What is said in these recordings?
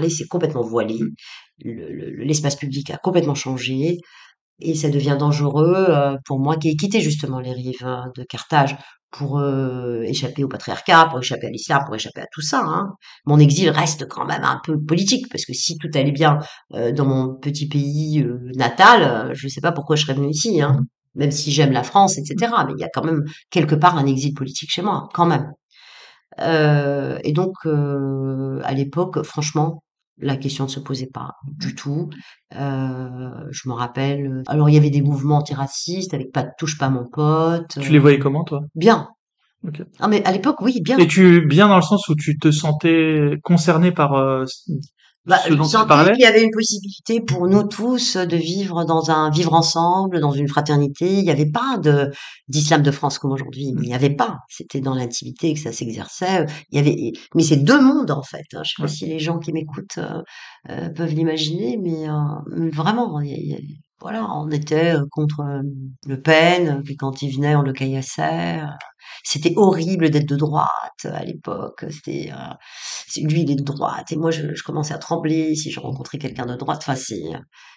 parler, c'est complètement voilé. Le- le- L'espace public a complètement changé. Et ça devient dangereux euh, pour moi qui ai quitté justement les rives de Carthage pour euh, échapper au patriarcat, pour échapper à l'islam, pour échapper à tout ça. Hein. Mon exil reste quand même un peu politique parce que si tout allait bien euh, dans mon petit pays euh, natal, je ne sais pas pourquoi je serais venue ici. Hein. Même si j'aime la France, etc. Mais il y a quand même quelque part un exil politique chez moi, quand même. Et donc, à l'époque, franchement, la question ne se posait pas du tout. Euh, je me rappelle. Alors, il y avait des mouvements antiracistes avec pas touche pas mon pote. Tu les voyais comment, toi? Bien. Ah, mais à l'époque, oui, bien. Et tu, bien dans le sens où tu te sentais concerné par euh, Bah, ce dont tu qu'il y avait une possibilité pour nous tous de vivre dans un vivre ensemble, dans une fraternité. Il n'y avait pas de d'islam de France comme aujourd'hui. Il n'y avait pas. C'était dans l'intimité que ça s'exerçait. Il y avait, mais c'est deux mondes en fait. hein. Je sais pas si les gens qui m'écoutent euh, euh, peuvent l'imaginer, mais euh, vraiment, il il y a- voilà, on était euh, contre euh, Le Pen, puis quand il venait, on le caillassait. C'était horrible d'être de droite à l'époque. C'était euh, lui, il est de droite et moi, je, commençais à trembler si je rencontrais quelqu'un de droite. Enfin,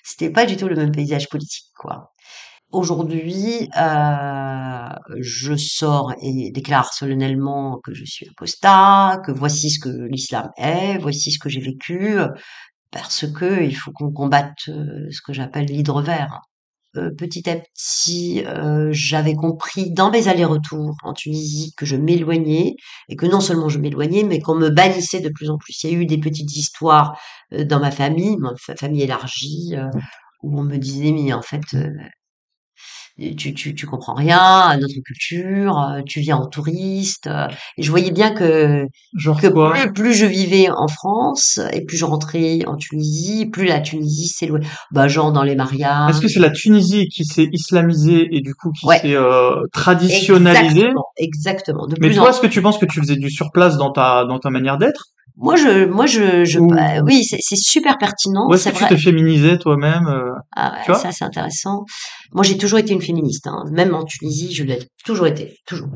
c'était pas du tout le même paysage politique, quoi. Aujourd'hui, euh, je sors et déclare solennellement que je suis apostat, que voici ce que l'islam est, voici ce que j'ai vécu, parce que il faut qu'on combatte euh, ce que j'appelle l'hydre vert. Euh, petit à petit, euh, j'avais compris dans mes allers-retours en Tunisie que je m'éloignais et que non seulement je m'éloignais, mais qu'on me bannissait de plus en plus. Il y a eu des petites histoires euh, dans ma famille, ma fa- famille élargie, euh, où on me disait mais en fait euh, tu, tu, tu comprends rien à notre culture, euh, tu viens en touriste. euh, et je voyais bien que Genre que quoi? plus, plus je vivais en France et plus je rentrais en Tunisie, plus la Tunisie s'éloignait. Bah genre dans les mariages. Est-ce que c'est la Tunisie qui s'est islamisée et du coup qui Ouais. s'est euh, traditionnalisée? Exactement, exactement. De Mais plus toi, en est-ce que tu penses que tu faisais du surplace dans ta dans ta manière d'être? Moi je moi je je bah, oui c'est super pertinent Ou est-ce que tu vrai. te féminisais toi-même euh, ah tu ouais, ça c'est intéressant. Moi j'ai toujours été une féministe hein. même en Tunisie je l'ai toujours été toujours.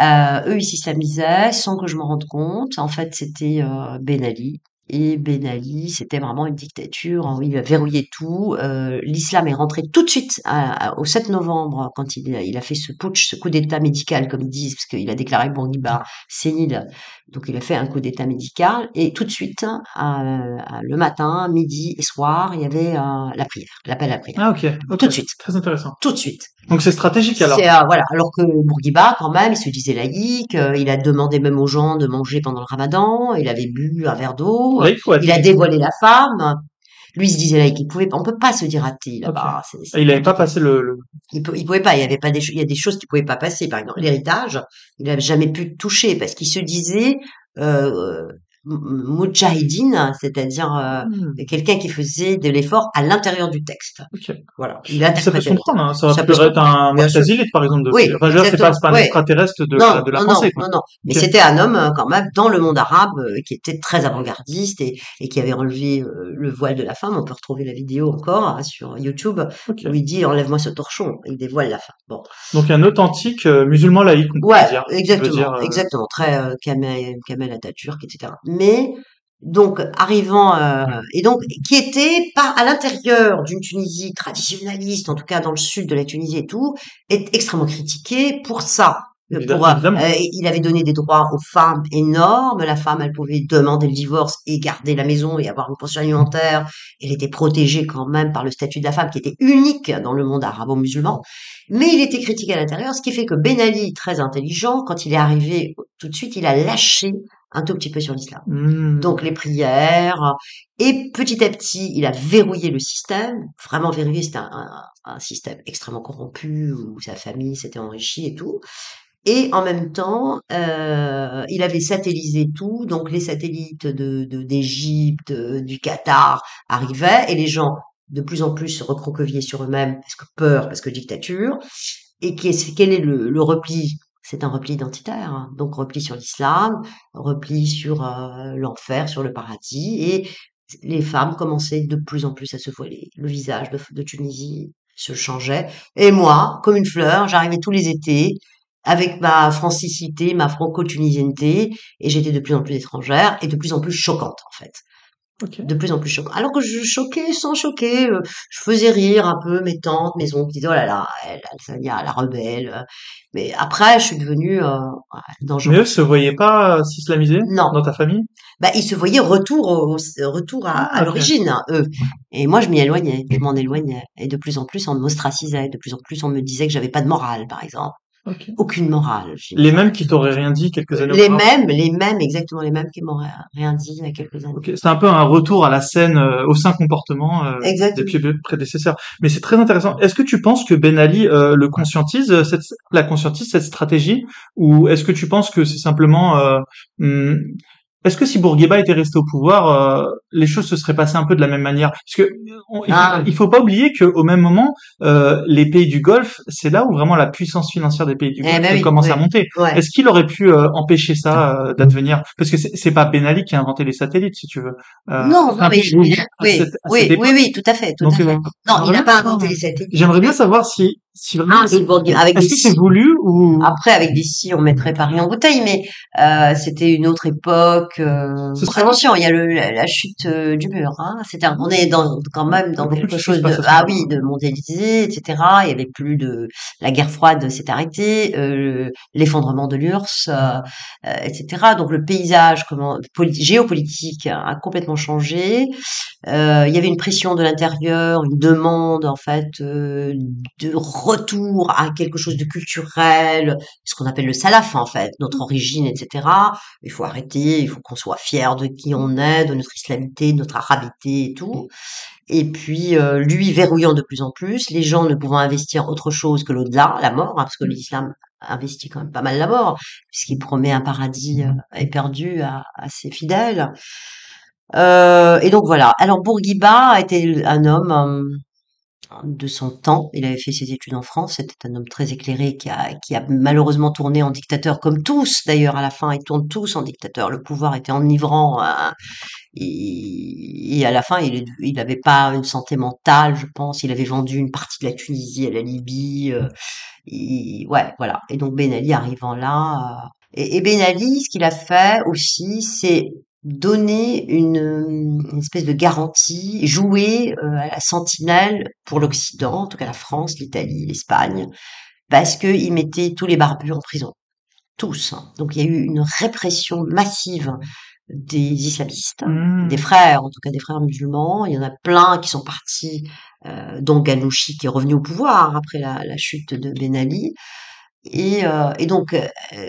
Euh, eux ils s'islamisaient sans que je me rende compte. En fait c'était euh, Ben Ali et Ben Ali c'était vraiment une dictature il a verrouillé tout euh, l'islam est rentré tout de suite à- à- au 7 novembre quand il a, il a fait ce putsch ce coup d'état médical comme ils disent parce qu'il a déclaré Bourguiba sénile donc il a fait un coup d'état médical et tout de suite, hein, à- le matin, midi et soir, il y avait euh, la prière, l'appel à la prière. Ah ok. Tout de suite, Très intéressant. tout de suite. Donc c'est stratégique alors. Euh, voilà. Alors que Bourguiba, quand même, il se disait laïque, euh, il a demandé même aux gens de manger pendant le ramadan, il avait bu un verre d'eau, Là, il a dévoilé la femme. Lui, il se disait laïque, il pouvait, on peut pas se dire athée là-bas. C'est Ah, Il n'avait pas passé le, le- Il, il pouvait pas, il y avait pas des, il y a des choses qui pouvaient pas passer. Par exemple, l'héritage, il n'avait jamais pu toucher parce qu'il se disait euh, m- mujahideen, c'est-à-dire euh, Hmm, quelqu'un qui faisait de l'effort à l'intérieur du texte. Voilà, il Ça peut se comprendre, hein. Ça, Ça peut être un. Mu'tazilite, par exemple. De... Oui, enfin, c'est pas, un. Ouais. extraterrestre de, non, de la non, pensée, non, quoi. non, non. Mais c'était un homme euh, quand même dans le monde arabe euh, qui était très avant-gardiste et, et qui avait enlevé euh, le voile de la femme. On peut retrouver la vidéo encore hein, sur YouTube Ok. où il dit enlève-moi ce torchon. Il dévoile la femme. Bon, Donc un authentique musulman laïque, on ouais, peut dire. Exactement, dire, exactement, très Kamel, Kamel Atatürk, etc. Mais donc arrivant euh, et donc qui était à l'intérieur d'une Tunisie traditionnaliste, en tout cas dans le sud de la Tunisie et tout, est extrêmement critiqué pour ça. Euh, Pour, euh, il avait donné des droits aux femmes énormes. La femme, elle pouvait demander le divorce et garder la maison et avoir une pension alimentaire. Elle était protégée quand même par le statut de la femme qui était unique dans le monde arabo-musulman. Mais il était critiqué à l'intérieur, ce qui fait que Ben Ali, très intelligent, quand il est arrivé tout de suite, il a lâché un tout petit peu sur l'islam. hmm, Donc les prières, et petit à petit, il a verrouillé le système, vraiment verrouillé, c'était un, un- un système extrêmement corrompu, où sa famille s'était enrichie et tout. Et en même temps, euh, il avait satellisé tout, donc les satellites de d'Égypte, du Qatar arrivaient, et les gens de plus en plus se recroquevillaient sur eux-mêmes, parce que peur, parce que dictature. Et qu'est- quel est le, le repli C'est un repli identitaire, hein. donc repli sur l'islam, repli sur euh, l'enfer, sur le paradis, et les femmes commençaient de plus en plus à se voiler. Le visage de, de Tunisie se changeait, et moi, comme une fleur, j'arrivais tous les étés avec ma francicité, ma franco-tunisienneté, et j'étais de plus en plus étrangère et de plus en plus choquante en fait. Ok. de plus en plus choquant. Alors que je choquais sans choquer, euh, je faisais rire un peu mes tantes, mes oncles, qui disaient oh là là, elle, Sania, la rebelle. euh. Mais après, je suis devenue euh, ouais, Mais dangereuse. eux se voyaient pas euh, s'islamiser Non, dans ta famille? bah ils se voyaient retour au, retour à, à Ah, ok. l'origine, hein, eux. Et moi, je m'y éloignais, je m'en éloignais. Et de plus en plus, on m'ostracisait, de plus en plus, on me disait que j'avais pas de morale, par exemple, Ok. aucune morale. Les mêmes qui t'auraient rien dit quelques années Les mêmes, les mêmes, exactement les mêmes qui m'auraient rien dit il y a quelques années. Ok, c'est un peu un retour à la scène, euh, au sain comportement euh, des prédécesseurs. Mais c'est très intéressant. Est-ce que tu penses que Ben Ali euh, le conscientise, euh, cette, la conscientise cette stratégie, ou est-ce que tu penses que c'est simplement, euh, hum, est-ce que si Bourguiba était resté au pouvoir, euh, les choses se seraient passées un peu de la même manière? Parce que on- il, faut, Ah, il faut pas oublier qu'au même moment, euh, les pays du Golfe, c'est là où vraiment la puissance financière des pays du eh Golfe ben oui, commence à monter. ouais. Est-ce qu'il aurait pu euh, empêcher ça d'advenir? Parce que c'est pas Ben Ali qui a inventé les satellites, si tu veux. Non, non, mais oui, oui, oui, tout à fait, tout Donc, à fait. Non, il n'a pas inventé les satellites. j'aimerais bien savoir si, si vraiment, Ah, Bourguiba, avec est-ce des que c'est voulu ou Après, avec des si, on mettrait Paris en bouteille, mais euh, c'était une autre époque. Euh, ce Attention, il y a le, la, la chute euh, du mur. Hein. Un- on est dans, quand même dans quelque chose se de, ah oui, de mondialisé, etc. Il y avait plus de, la guerre froide s'est arrêtée, euh, l'effondrement de l'URSS, euh, etc. Donc le paysage, comment, poli- géopolitique a complètement changé. Euh, il y avait une pression de l'intérieur, une demande en fait euh, de retour à quelque chose de culturel, ce qu'on appelle le salaf en fait, notre origine, etc. Il faut arrêter, il faut qu'on soit fier de qui on est, de notre islamité, de notre arabité et tout. Et puis euh, lui verrouillant de plus en plus, les gens ne pouvant investir autre chose que l'au-delà, la mort, hein, parce que l'islam investit quand même pas mal la mort, puisqu'il promet un paradis euh, éperdu à, à ses fidèles. Euh, et donc voilà. Alors Bourguiba était un homme de son temps. Il avait fait ses études en France. C'était un homme très éclairé qui a, qui a malheureusement tourné en dictateur, comme tous d'ailleurs à la fin. Ils tournent tous en dictateur. Le pouvoir était enivrant. hein. Et, et à la fin, il n'avait pas une santé mentale, je pense. Il avait vendu une partie de la Tunisie à la Libye. euh, et- ouais, voilà. Et donc Ben Ali arrivant là. euh, et, et Ben Ali, ce qu'il a fait aussi, c'est donner une, une espèce de garantie, jouer euh, à la sentinelle pour l'Occident, en tout cas la France, l'Italie, l'Espagne, parce qu'il mettait tous les barbus en prison. Tous. hein. Donc il y a eu une répression massive des islamistes, des Hmm. frères, en tout cas des frères musulmans. Il y en a plein qui sont partis, euh, dont Ghanouchi qui est revenu au pouvoir après la, la chute de Ben Ali. Et, euh, et donc, euh,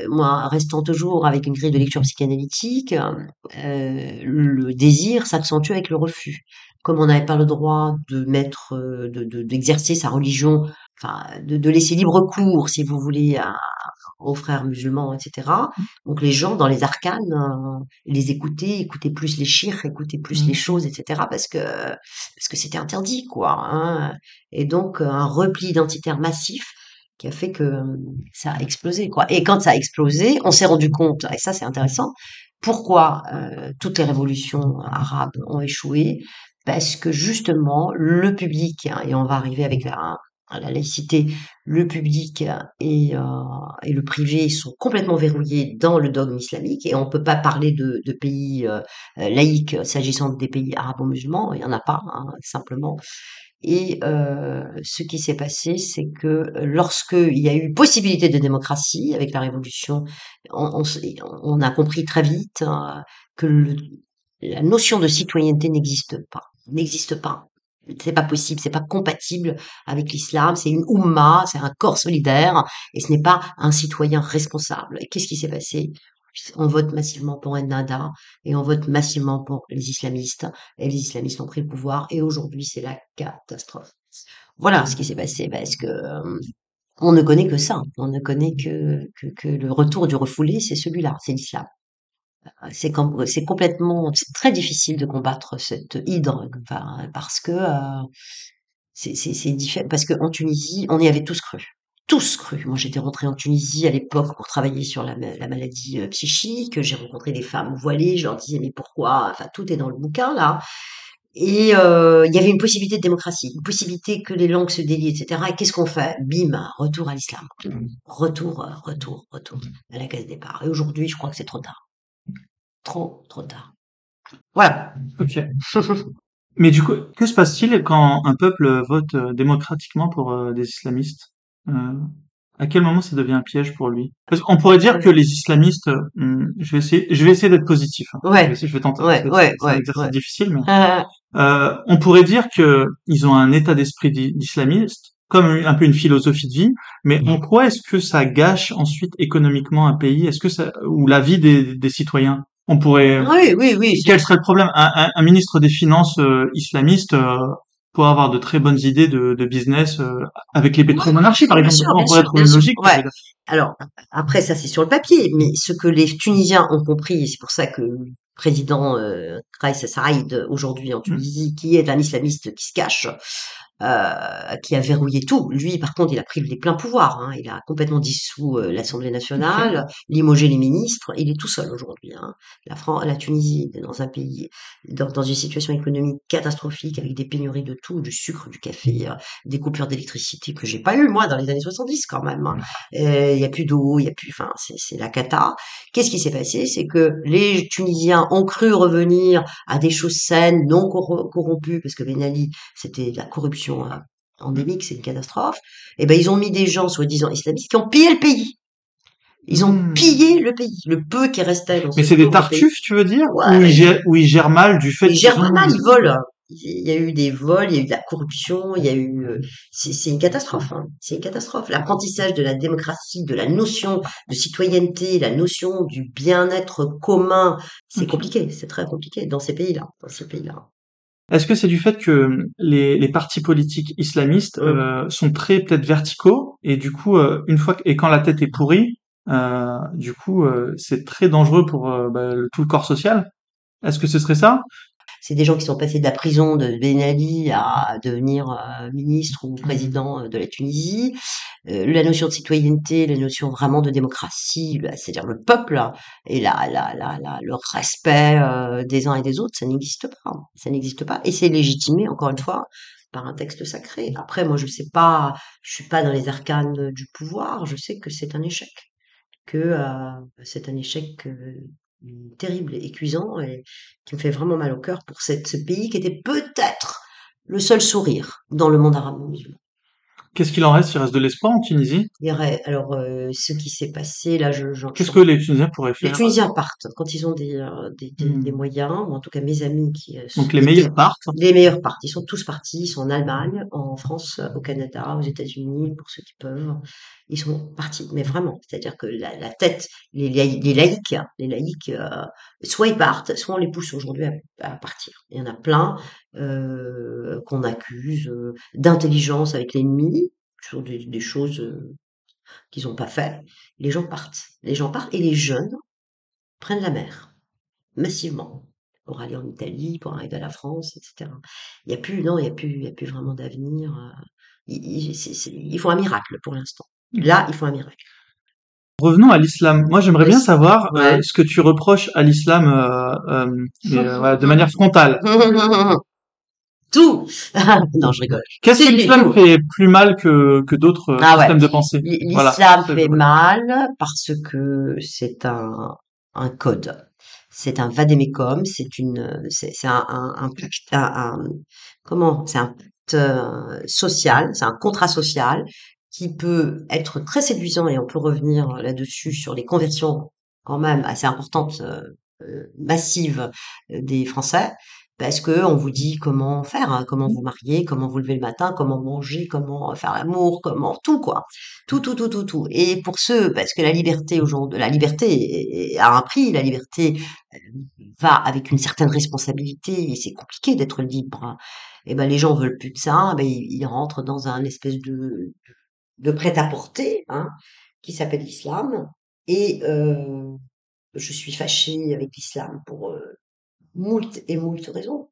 moi, restant toujours avec une grille de lecture psychanalytique, euh, le désir s'accentue avec le refus. Comme on n'avait pas le droit de mettre, euh, de, de- d'exercer sa religion, enfin, de, de laisser libre cours, si vous voulez, à- aux frères musulmans, etc. Donc les gens dans les arcanes, euh, les écoutaient, écoutaient plus les chirs, écoutaient plus les Hmm. choses, etc. Parce que parce que c'était interdit, quoi. hein. Et donc un repli identitaire massif qui a fait que euh, ça a explosé, quoi. Et quand ça a explosé, on s'est rendu compte, et ça c'est intéressant, pourquoi euh, toutes les révolutions arabes ont échoué, parce que justement le public, et on va arriver avec la, laïcité, le public et, euh, et le privé sont complètement verrouillés dans le dogme islamique, et on peut pas parler de, pays euh, laïques s'agissant des pays arabo-musulmans, il y en a pas, hein, simplement. Et euh, ce qui s'est passé, c'est que lorsque il y a eu possibilité de démocratie avec la révolution, on, a compris très vite hein, que la notion de citoyenneté n'existe pas, n'existe pas. C'est pas possible, c'est pas compatible avec l'islam. C'est une oumma, c'est un corps solidaire, et ce n'est pas un citoyen responsable. Et qu'est-ce qui s'est passé? On vote massivement pour Ennahda et on vote massivement pour les islamistes. Et les islamistes ont pris le pouvoir. Et aujourd'hui, c'est la catastrophe. Voilà ce qui s'est passé, parce que euh, on ne connaît que ça. On ne connaît que, que, le retour du refoulé, c'est celui-là, c'est l'islam. C'est com- c'est complètement, c'est très difficile de combattre cette hydre, parce que euh, c'est. Parce qu'en Tunisie, on y avait tous cru. Tous cru. Moi, j'étais rentrée en Tunisie à l'époque pour travailler sur la, ma- la maladie euh, psychique. J'ai rencontré des femmes voilées. Je leur disais, mais pourquoi? Enfin, tout est dans le bouquin, là. Et euh, il y avait une possibilité de démocratie, une possibilité que les langues se délient, etc. Et qu'est-ce qu'on fait? Bim, retour à l'islam. Retour, euh, retour, retour à la case départ. Et aujourd'hui, je crois que c'est trop tard. Trop, trop tard. Voilà. Ok. Mais du coup, que se passe-t-il quand un peuple vote démocratiquement pour des islamistes? À quel moment ça devient un piège pour lui? Parce qu'on pourrait dire que les islamistes, euh, hum, je vais essayer, je vais essayer d'être positif. hein. Je vais Ouais, essayer, je vais tenter. ouais, ouais, c'est un ouais, exercice ouais. difficile, mais Euh, euh, on pourrait dire que ils ont un état d'esprit d'i- d'islamiste, comme un peu une philosophie de vie. Mais en quoi est-ce que ça gâche ensuite économiquement un pays? Est-ce que ça ou la vie des, des citoyens? On pourrait oui, oui, oui. quel serait le problème? Un, un- un ministre des Finances euh, islamiste euh, pourrait avoir de très bonnes idées de, de business euh, avec les pétromonarchies, par Bien exemple. sûr, On pourrait sûr, sûr. logique. Ouais. Alors, après, ça, c'est sur le papier, mais ce que les Tunisiens ont compris, et c'est pour ça que le président euh, Kais Saïd, aujourd'hui en Mm. Tunisie, qui est un islamiste qui se cache, euh, qui a verrouillé tout. Lui, par contre, il a pris les pleins pouvoirs. Hein. Il a complètement dissous euh, l'Assemblée nationale, limogé les ministres. Il est tout seul aujourd'hui. Hein. La, France, la Tunisie est dans un pays, dans, dans une situation économique catastrophique, avec des pénuries de tout, du sucre, du café, euh, des coupures d'électricité que j'ai pas eu moi dans les années 70 quand même. hein. Il y a plus d'eau, il y a plus, enfin, c'est la cata. Qu'est-ce qui s'est passé? C'est que les Tunisiens ont cru revenir à des choses saines, non corro- corrompues, parce que Ben Ali, c'était de la corruption euh, endémique, c'est une catastrophe. Et ben ils ont mis des gens soi-disant islamistes qui ont pillé le pays. Ils ont Hmm. pillé le pays, le peu qui restait dans ce Mais c'est des tartuffes, tu veux dire? Ouais. Ou ils gèrent, ou ils gèrent mal du fait Ils gèrent ont... mal, ils volent. Il y a eu des vols, il y a eu de la corruption, il y a eu, euh, c'est une catastrophe. Hein. C'est une catastrophe. L'apprentissage de la démocratie, de la notion de citoyenneté, la notion du bien-être commun, c'est compliqué. C'est très compliqué dans ces pays-là. Dans ces pays-là. Est-ce que c'est du fait que les, les partis politiques islamistes euh, sont très peut-être verticaux et du coup euh, une fois que- et quand la tête est pourrie, euh, du coup euh, c'est très dangereux pour euh, bah, le- tout le corps social? Est-ce que ce serait ça? C'est des gens qui sont passés de la prison de Ben Ali à devenir euh, ministre ou président euh, de la Tunisie. Euh, la notion de citoyenneté, la notion vraiment de démocratie, bah, c'est-à-dire le peuple et la, la, la, la- le respect euh, des uns et des autres, ça n'existe pas. Ça n'existe pas. Et c'est légitimé, encore une fois, par un texte sacré. Après, moi, je sais pas, je suis pas dans les arcanes du pouvoir. Je sais que c'est un échec, que euh, c'est un échec euh, terrible et cuisant et qui me fait vraiment mal au cœur pour ce pays qui était peut-être le seul sourire dans le monde arabe musulman. Qu'est-ce qu'il en reste? Il reste de l'espoir en Tunisie? Il y aurait- alors, euh, ce qui s'est passé, là, je, Qu'est-ce que les Tunisiens pourraient les faire? Tunisiens partent quand ils ont des, euh, des, des, Hmm. des moyens, ou en tout cas mes amis qui euh, Donc les meilleurs partent? les meilleurs partent. Ils sont tous partis. Ils sont en Allemagne, en France, au Canada, aux États-Unis, pour ceux qui peuvent. Ils sont partis. Mais vraiment, c'est-à-dire que la, la tête, les, laï- les laïcs, les laïcs, euh, soit ils partent, soit on les pousse aujourd'hui à, à partir. Il y en a plein euh, qu'on accuse euh, d'intelligence avec l'ennemi sur des, des choses euh, qu'ils n'ont pas fait. Les gens partent. Les gens partent et les jeunes prennent la mer massivement pour aller en Italie, pour arriver à la France, etc. Il n'y a plus, non, il n'y a plus, il y a plus vraiment d'avenir. Ils, ils- font un miracle pour l'instant. Là, ils font un miracle. Revenons à l'islam. Moi, j'aimerais bien savoir euh, ce que tu reproches à l'islam euh, euh, euh, de manière frontale. Tout. non, je rigole. Qu'est-ce que l'islam fait plus mal que, que d'autres Ah ouais. systèmes de pensée? Voilà. L'islam fait mal parce que c'est un, un code. C'est un vadémécum, c'est une, c'est un, un, un, pacte- un- comment, c'est un pacte euh, social, c'est un contrat social qui peut être très séduisant et on peut revenir là-dessus sur les conversions quand même assez importantes, euh, euh, massives euh, des Français. Parce que on vous dit comment faire, hein, comment vous marier, comment vous lever le matin, comment manger, comment faire l'amour, comment tout quoi, tout tout tout tout tout. Et pour ceux, parce que la liberté aujourd'hui, la liberté a un prix, la liberté euh, va avec une certaine responsabilité et c'est compliqué d'être libre. Et ben les gens veulent plus de ça, ben ils, ils rentrent dans un espèce de de prêt-à-porter hein, qui s'appelle l'islam. Et euh, je suis fâchée avec l'islam pour euh, moult et moult raisons.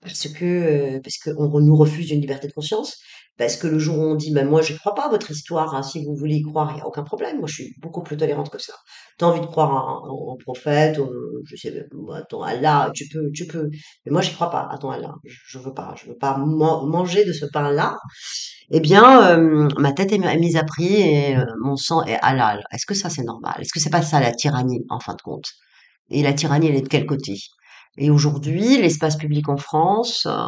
Parce que, euh, parce qu'on nous refuse une liberté de conscience, parce que le jour où on dit, ben moi je crois pas à votre histoire, hein, si vous voulez y croire, il n'y a aucun problème, moi je suis beaucoup plus tolérante que ça. T'as envie de croire en, prophète, je sais, attends, Allah, tu peux, tu peux, mais moi j'y crois pas, attends Allah, je, je veux pas, je veux pas man- manger de ce pain-là. Eh bien, euh, ma tête est mi- mise à prix et euh, mon sang est halal. Est-ce que ça c'est normal? Est-ce que c'est pas ça la tyrannie, en fin de compte? Et la tyrannie, elle est de quel côté? Et aujourd'hui, l'espace public en France, euh,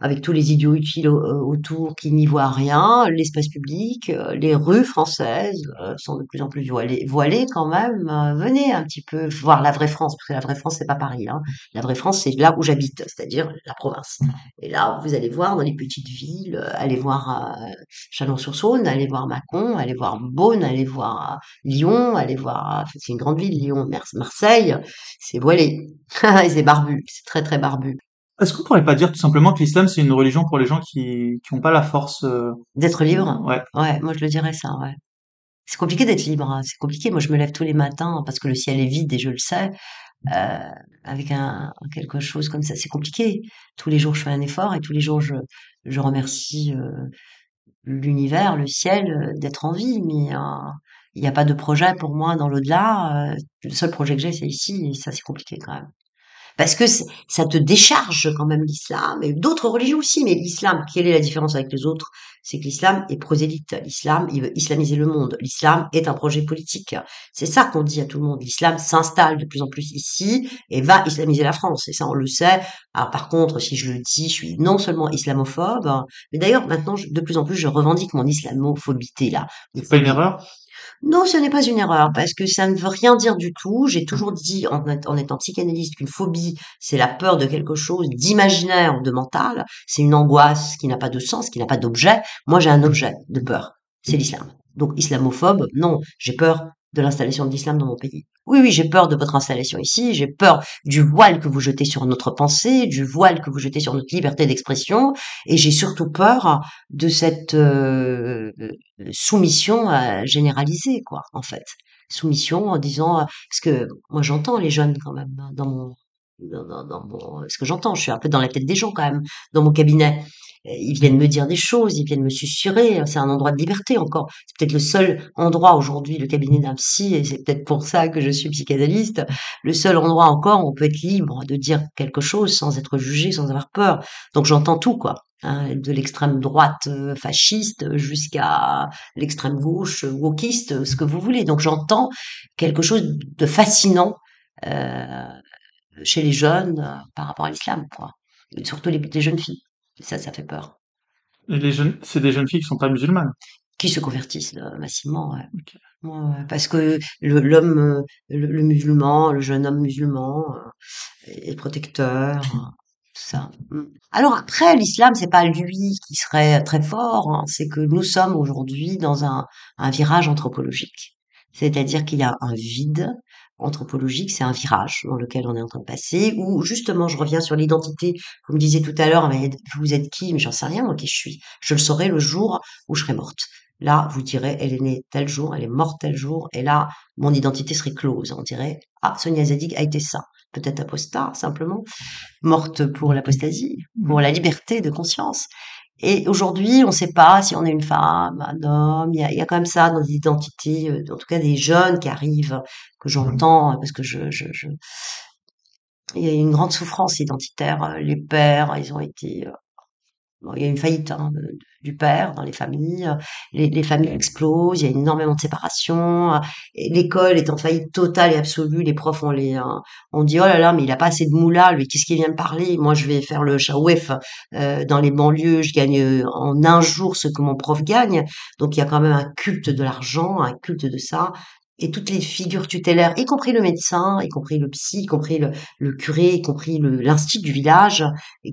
avec tous les idiots utiles euh, autour qui n'y voient rien, l'espace public, euh, les rues françaises euh, sont de plus en plus voilées, voilées quand même. venez un petit peu voir la vraie France, parce que la vraie France c'est pas Paris. Hein. La vraie France c'est là où j'habite, c'est-à-dire la province. Et là, vous allez voir dans les petites villes, allez voir Chalon-sur-Saône, allez voir Mâcon, allez voir Beaune, allez voir Lyon, allez voir, c'est une grande ville, Lyon, Marseille, c'est voilé, c'est barbu, c'est très très barbu. Est-ce qu'on pourrait pas dire tout simplement que l'islam c'est une religion pour les gens qui qui ont pas la force euh, d'être libre? Ouais. Ouais, moi je le dirais ça, ouais. C'est compliqué d'être libre, hein. c'est compliqué. Moi je me lève tous les matins parce que le ciel est vide et je le sais. Euh, avec un quelque chose comme ça, c'est compliqué. Tous les jours je fais un effort et tous les jours je je remercie euh, l'univers, le ciel d'être en vie, mais il n'y a pas de projet pour moi dans l'au-delà. Le seul projet que j'ai c'est ici et ça c'est compliqué quand même parce que ça te décharge quand même l'islam et d'autres religions aussi. Mais l'islam, quelle est la différence avec les autres? C'est que l'islam est prosélyte. L'islam, il veut islamiser le monde. L'islam est un projet politique. C'est ça qu'on dit à tout le monde. L'islam s'installe de plus en plus ici et va islamiser la France. Et ça, on le sait. Alors par contre, si je le dis, je suis non seulement islamophobe, mais d'ailleurs maintenant, de plus en plus, je revendique mon islamophobité là. C'est pas une erreur? Non, ce n'est pas une erreur, parce que ça ne veut rien dire du tout. J'ai toujours dit, en, étant psychanalyste, qu'une phobie, c'est la peur de quelque chose d'imaginaire ou de mental. C'est une angoisse qui n'a pas de sens, qui n'a pas d'objet. Moi, j'ai un objet de peur. C'est l'islam. Donc, islamophobe, non, j'ai peur de l'installation de l'islam dans mon pays. Oui, oui, j'ai peur de votre installation ici, j'ai peur du voile que vous jetez sur notre pensée, du voile que vous jetez sur notre liberté d'expression, et j'ai surtout peur de cette euh, soumission euh, généralisée, quoi, en fait. Soumission en disant, parce que moi j'entends les jeunes quand même hein, dans mon dans mon, ce que j'entends, je suis un peu dans la tête des gens quand même, dans mon cabinet. Ils viennent me dire des choses, ils viennent me susurrer. C'est un endroit de liberté encore. C'est peut-être le seul endroit aujourd'hui, le cabinet d'un psy, et c'est peut-être pour ça que je suis psychanalyste, le seul endroit encore où on peut être libre de dire quelque chose sans être jugé, sans avoir peur. Donc j'entends tout, quoi. Hein, de l'extrême droite euh, fasciste jusqu'à l'extrême gauche wokiste, ce que vous voulez. Donc j'entends quelque chose de fascinant euh, chez les jeunes euh, par rapport à l'islam, quoi. surtout les, les jeunes filles. Ça, ça fait peur. Et les jeunes, c'est des jeunes filles qui sont pas musulmanes. Qui se convertissent euh, massivement, ouais. ouais. parce que l'homme, euh, le, le, musulman, le jeune homme musulman euh, est protecteur, ça. Mm. Alors après, l'islam, c'est pas lui qui serait très fort, hein, c'est que nous sommes aujourd'hui dans un, un virage anthropologique. C'est-à-dire qu'il y a un vide anthropologique, c'est un virage dans lequel on est en train de passer, où justement je reviens sur l'identité, vous me disiez tout à l'heure, mais vous êtes qui? Mais j'en sais rien, moi qui je suis. Je le saurai le jour où je serai morte. Là, vous direz, elle est née tel jour, elle est morte tel jour, et là, mon identité serait close. On dirait, ah, Sonia Zadig a été ça. Peut-être apostat, simplement, morte pour l'apostasie, pour la liberté de conscience. Et aujourd'hui, on ne sait pas si on est une femme, un homme. Il y a, il y a quand même ça dans l'identité, euh, en tout cas des jeunes qui arrivent, que j'entends, parce que je, je, je, il y a une grande souffrance identitaire. Les pères, ils ont été euh, il y a une faillite hein, du père dans les familles, les, les, familles explosent, il y a énormément de séparation, l'école est en faillite totale et absolue, les profs on les hein, on dit oh là là mais il a pas assez de moula, lui qu'est-ce qu'il vient de parler? Moi je vais faire le euh, dans les banlieues, je gagne euh, en un jour ce que mon prof gagne, donc il y a quand même un culte de l'argent, un culte de ça, et toutes les figures tutélaires, y compris le médecin, y compris le psy, y compris le, le curé, y compris l'institut du village,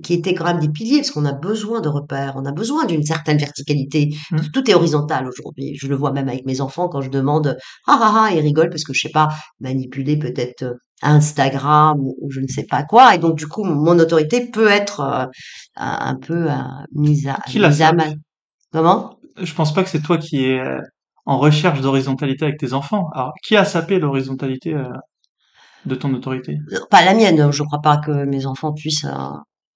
qui étaient quand même des piliers, parce qu'on a besoin de repères, on a besoin d'une certaine verticalité. Mmh. Tout est horizontal aujourd'hui. Je le vois même avec mes enfants quand je demande ah ah ah, ils rigolent parce que je sais pas manipuler peut-être euh, Instagram ou, je ne sais pas quoi, et donc du coup mon autorité peut être euh, un peu euh, mise à, mise à main. Comment? Je pense pas que c'est toi qui es en recherche d'horizontalité avec tes enfants. Alors, qui a sapé l'horizontalité euh, de ton autorité? Pas la mienne. Je crois pas que mes enfants puissent euh,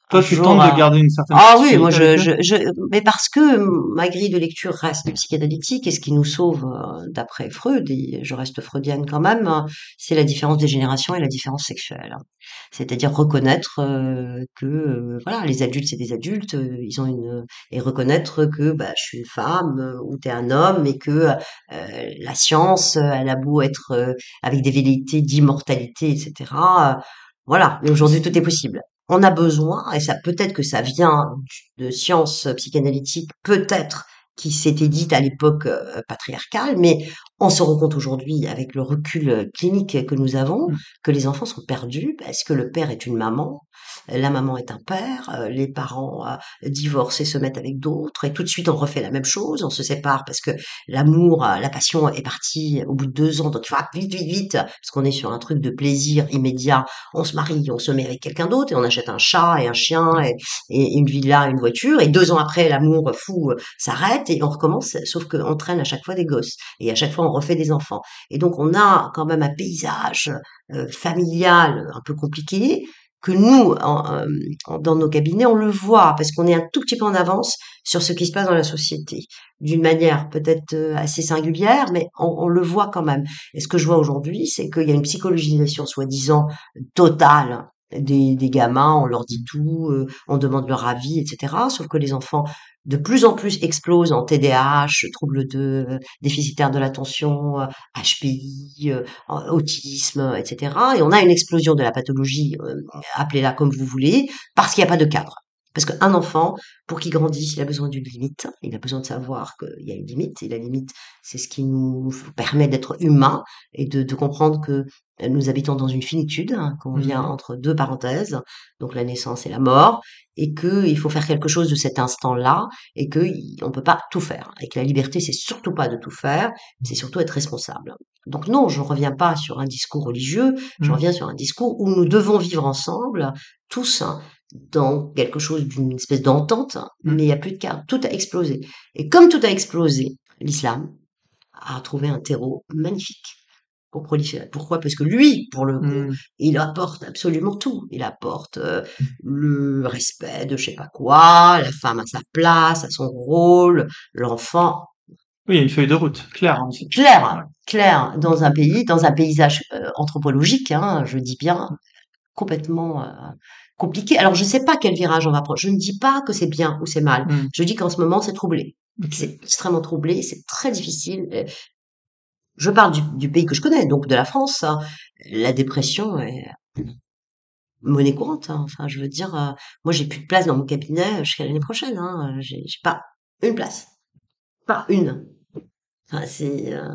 toi, tu tentes de garder une certaine. Ah oui, moi, je, je, je, mais parce que ma grille de lecture reste psychanalytique et ce qui nous sauve, euh, d'après Freud, et je reste freudienne quand même, c'est la différence des générations et la différence sexuelle. C'est-à-dire reconnaître euh, que, euh, voilà, les adultes, c'est des adultes, ils ont une, et reconnaître que, bah, je suis une femme ou t'es un homme et que la science, elle a beau être avec des velléités d'immortalité, etc Voilà, mais aujourd'hui tout est possible. On a besoin, et ça peut-être que ça vient de sciences psychanalytiques, peut-être qui s'était dite à l'époque euh, patriarcale, mais on se rend compte aujourd'hui, avec le recul euh, clinique que nous avons, Mmh. que les enfants sont perdus parce que le père est une maman, la maman est un père, euh, les parents euh, divorcent et se mettent avec d'autres, et tout de suite on refait la même chose, on se sépare parce que l'amour, euh, la passion est partie au bout de deux ans, donc il faut vite, vite, vite, parce qu'on est sur un truc de plaisir immédiat, on se marie, on se met avec quelqu'un d'autre, et on achète un chat et un chien et, et une villa, une voiture, et deux ans après l'amour fou euh, s'arrête et on recommence, sauf qu'on traîne à chaque fois des gosses, et à chaque fois on refait des enfants. Et donc on a quand même un paysage euh, familial un peu compliqué, que nous, euh, en- dans nos cabinets, on le voit parce qu'on est un tout petit peu en avance sur ce qui se passe dans la société, d'une manière peut-être euh, assez singulière, mais on le voit quand même. Et ce que je vois aujourd'hui, c'est qu'il y a une psychologisation soi-disant totale des, gamins, on leur dit tout, euh, on demande leur avis, etc. Sauf que les enfants de plus en plus explosent en TDAH, troubles de de l'attention, euh, HPI, euh, autisme, etc. Et on a une explosion de la pathologie, euh, appelez-la comme vous voulez, parce qu'il n'y a pas de cadre. Parce qu'un enfant, pour qu'il grandisse, il a besoin d'une limite. Il a besoin de savoir qu'il y a une limite. Et la limite, c'est ce qui nous permet d'être humains et de, de comprendre que nous habitons dans une finitude, hein, qu'on vient Mmh. entre deux parenthèses, donc la naissance et la mort, et qu'il faut faire quelque chose de cet instant-là, et qu'on ne peut pas tout faire. Et que la liberté, c'est surtout pas de tout faire, c'est surtout être responsable. Donc non, je ne reviens pas sur un discours religieux, je Mmh. reviens sur un discours où nous devons vivre ensemble, tous, hein, dans quelque chose d'une espèce d'entente, Mmh. mais il n'y a plus de cadre. Tout a explosé. Et comme tout a explosé, l'islam a trouvé un terreau magnifique pour proliférer. Pourquoi? Parce que lui, pour le coup, Mmh. il apporte absolument tout. Il apporte euh, le respect de je sais pas quoi, la femme à sa place, à son rôle, l'enfant. Oui, il y a une feuille de route, claire. hein, c'est- Clair, Ouais. clair, dans un pays, dans un paysage euh, anthropologique, hein, je dis bien, complètement euh, compliqué. Alors, je sais pas quel virage on va prendre. Je ne dis pas que c'est bien ou c'est mal. Mmh. Je dis qu'en ce moment, c'est troublé. C'est extrêmement troublé, c'est très difficile. Euh, Je parle du, du pays que je connais, donc de la France. hein. La dépression est monnaie courante. hein. Enfin, je veux dire, euh, moi, j'ai plus de place dans mon cabinet jusqu'à l'année prochaine. Hein. J'ai pas une place, pas une. Enfin, c'est, euh,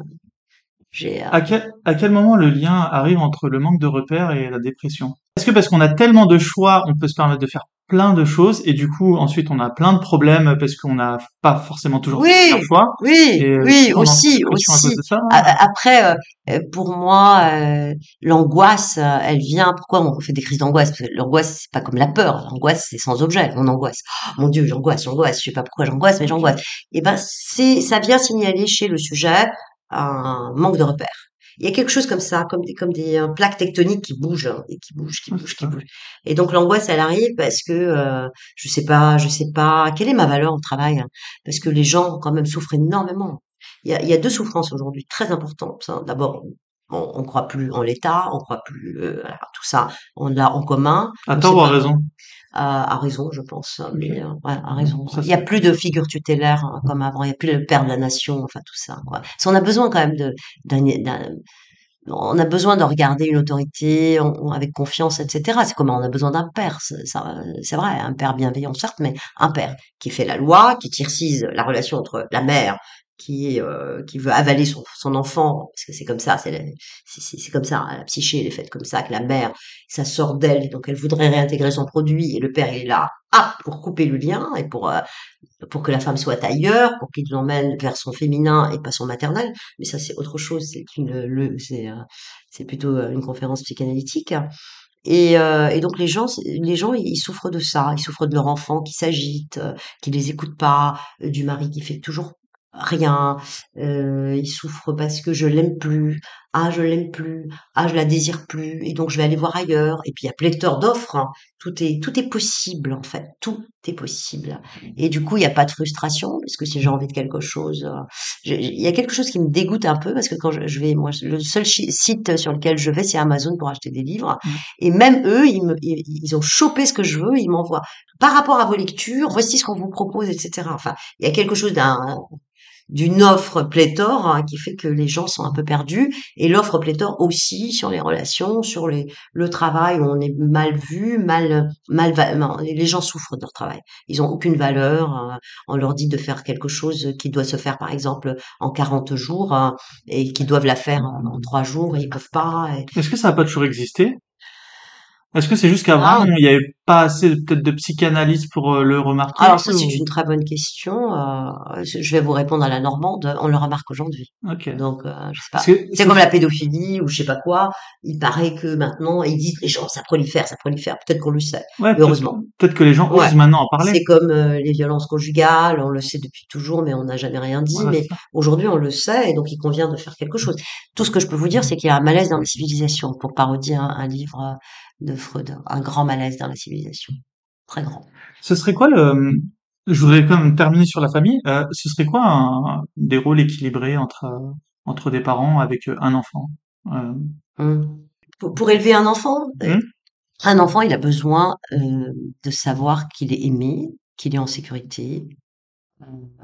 euh, À quel, à quel moment le lien arrive entre le manque de repères et la dépression? Est-ce que parce qu'on a tellement de choix, on peut se permettre de faire plein de choses et du coup ensuite on a plein de problèmes parce qu'on n'a pas forcément toujours fait Oui, le choix oui, et euh, oui, aussi, aussi. ça a- Après, euh, pour moi, euh, l'angoisse, elle vient. Pourquoi on fait des crises d'angoisse? L'angoisse, c'est pas comme la peur. L'angoisse, c'est sans objet. On angoisse. Oh, mon Dieu, j'angoisse, j'angoisse. Je sais pas pourquoi j'angoisse, mais j'angoisse. Et ben, c'est, ça vient signaler chez le sujet un manque de repères. Il y a quelque chose comme ça, comme des, comme des euh, plaques tectoniques qui bougent hein, et qui bougent, qui Ah, bougent, qui bougent. Et donc l'angoisse, elle arrive parce que euh, je sais pas, je sais pas quelle est ma valeur au travail, hein, parce que les gens quand même souffrent énormément. Il y a, il y a deux souffrances aujourd'hui très importantes. hein. D'abord, on, on croit plus en l'État, on croit plus euh, tout ça, on l'a en commun. À on tort sait ou à pas- raison à, à raison, je pense. hein. Mais euh, ouais, à raison. Il y a plus de figure tutélaire hein, comme avant. Il y a plus le père de la nation, enfin tout ça. Quoi. Parce qu'on a besoin quand même de, d'un, d'un- on a besoin de regarder une autorité on- on- avec confiance, etc. C'est comme on a besoin d'un père. C'est, ça, c'est vrai, un père bienveillant certes, mais un père qui fait la loi, qui tircise la relation entre la mère euh, qui veut avaler son, enfant, parce que c'est comme ça, c'est, c'est, comme ça, hein, la psyché elle est faite comme ça, que la mère, ça sort d'elle, donc elle voudrait réintégrer son produit, et le père il est là, ah, pour couper le lien et pour euh, pour que la femme soit ailleurs, pour qu'il l'emmène vers son féminin et pas son maternel. Mais ça, c'est autre chose. C'est le, c'est, euh, c'est plutôt une conférence psychanalytique. Et, donc les gens, les gens, ils souffrent de ça. Ils souffrent de leur enfant qui s'agite, euh, qui les écoute pas, du mari qui fait toujours rien. Euh, ils souffrent parce que je l'aime plus. Ah, je l'aime plus. Ah, je la désire plus. Et donc je vais aller voir ailleurs. Et puis il y a pléthore d'offres. hein. Tout est, tout est possible en fait. Tout est possible. Et du coup, il n'y a pas de frustration parce que si j'ai envie de quelque chose, euh, il y a quelque chose qui me dégoûte un peu parce que quand je, je vais, moi, le seul site sur lequel je vais, c'est Amazon pour acheter des livres. Mm. Et même eux, ils, me, ils, ils ont chopé ce que je veux, ils m'envoient par rapport à vos lectures, voici ce qu'on vous propose, etc. Enfin, il y a quelque chose d'un d'une offre pléthore hein, qui fait que les gens sont un peu perdus et l'offre pléthore aussi sur les relations, sur les, le travail où on est mal vu, mal, mal, les gens souffrent de leur travail. Ils ont aucune valeur. Hein. on leur dit de faire quelque chose qui doit se faire par exemple en 40 jours hein, et qui doivent la faire en trois jours et ils peuvent pas. Est-ce que ça n'a pas toujours existé? Est-ce que c'est juste qu'avant, il n'y avait pas assez peut-être de psychanalystes pour euh, le remarquer Alors ça, c'est une très bonne question. Euh, je vais vous répondre à la normande. On le remarque aujourd'hui. Ok. Donc, euh, je sais pas. C'est comme la pédophilie ou je sais pas quoi. Il paraît que maintenant, ils disent les gens, ça prolifère, ça prolifère. Peut-être qu'on le sait. Ouais, heureusement. Peut-être que les gens osent maintenant en parler. C'est comme les violences conjugales. On le sait depuis toujours, mais on n'a jamais rien dit. mais aujourd'hui, on le sait et donc il convient de faire quelque chose. Tout ce que je peux vous dire, c'est qu'il y a un malaise dans la civilisation. Pour parodier un livre de Freud, un grand malaise dans la civilisation, très grand. Ce serait quoi le, je voudrais quand même terminer sur la famille, euh, ce serait quoi un, des rôles équilibrés entre, entre des parents avec euh, un enfant euh... Hum. Pour, élever un enfant, euh, hum. un enfant, il a besoin de savoir qu'il est aimé, qu'il est en sécurité,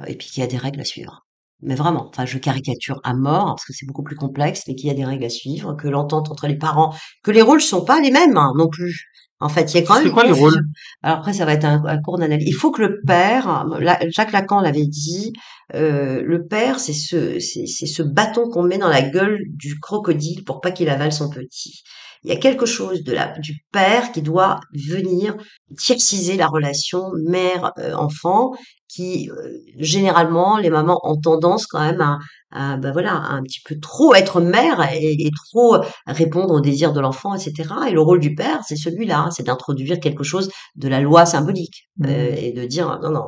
et puis qu'il y a des règles à suivre. Mais vraiment, enfin, je caricature à mort, parce que c'est beaucoup plus complexe, mais qu'il y a des règles à suivre, que l'entente entre les parents, que les rôles sont pas les mêmes hein, non plus. En fait, il y a quand même. C'est quoi les rôles? Alors après, ça va être un, cours d'analyse. Il faut que le père, Jacques Lacan l'avait dit, euh, le père, c'est ce, c'est, ce bâton qu'on met dans la gueule du crocodile pour pas qu'il avale son petit. Il y a quelque chose de la, du père qui doit venir tierciser la relation mère-enfant qui euh, généralement les mamans ont tendance quand même à, à ben voilà un petit peu trop être mère et, trop répondre aux désirs de l'enfant etc et le rôle du père c'est celui-là hein, c'est d'introduire quelque chose de la loi symbolique mmh. euh, et de dire non non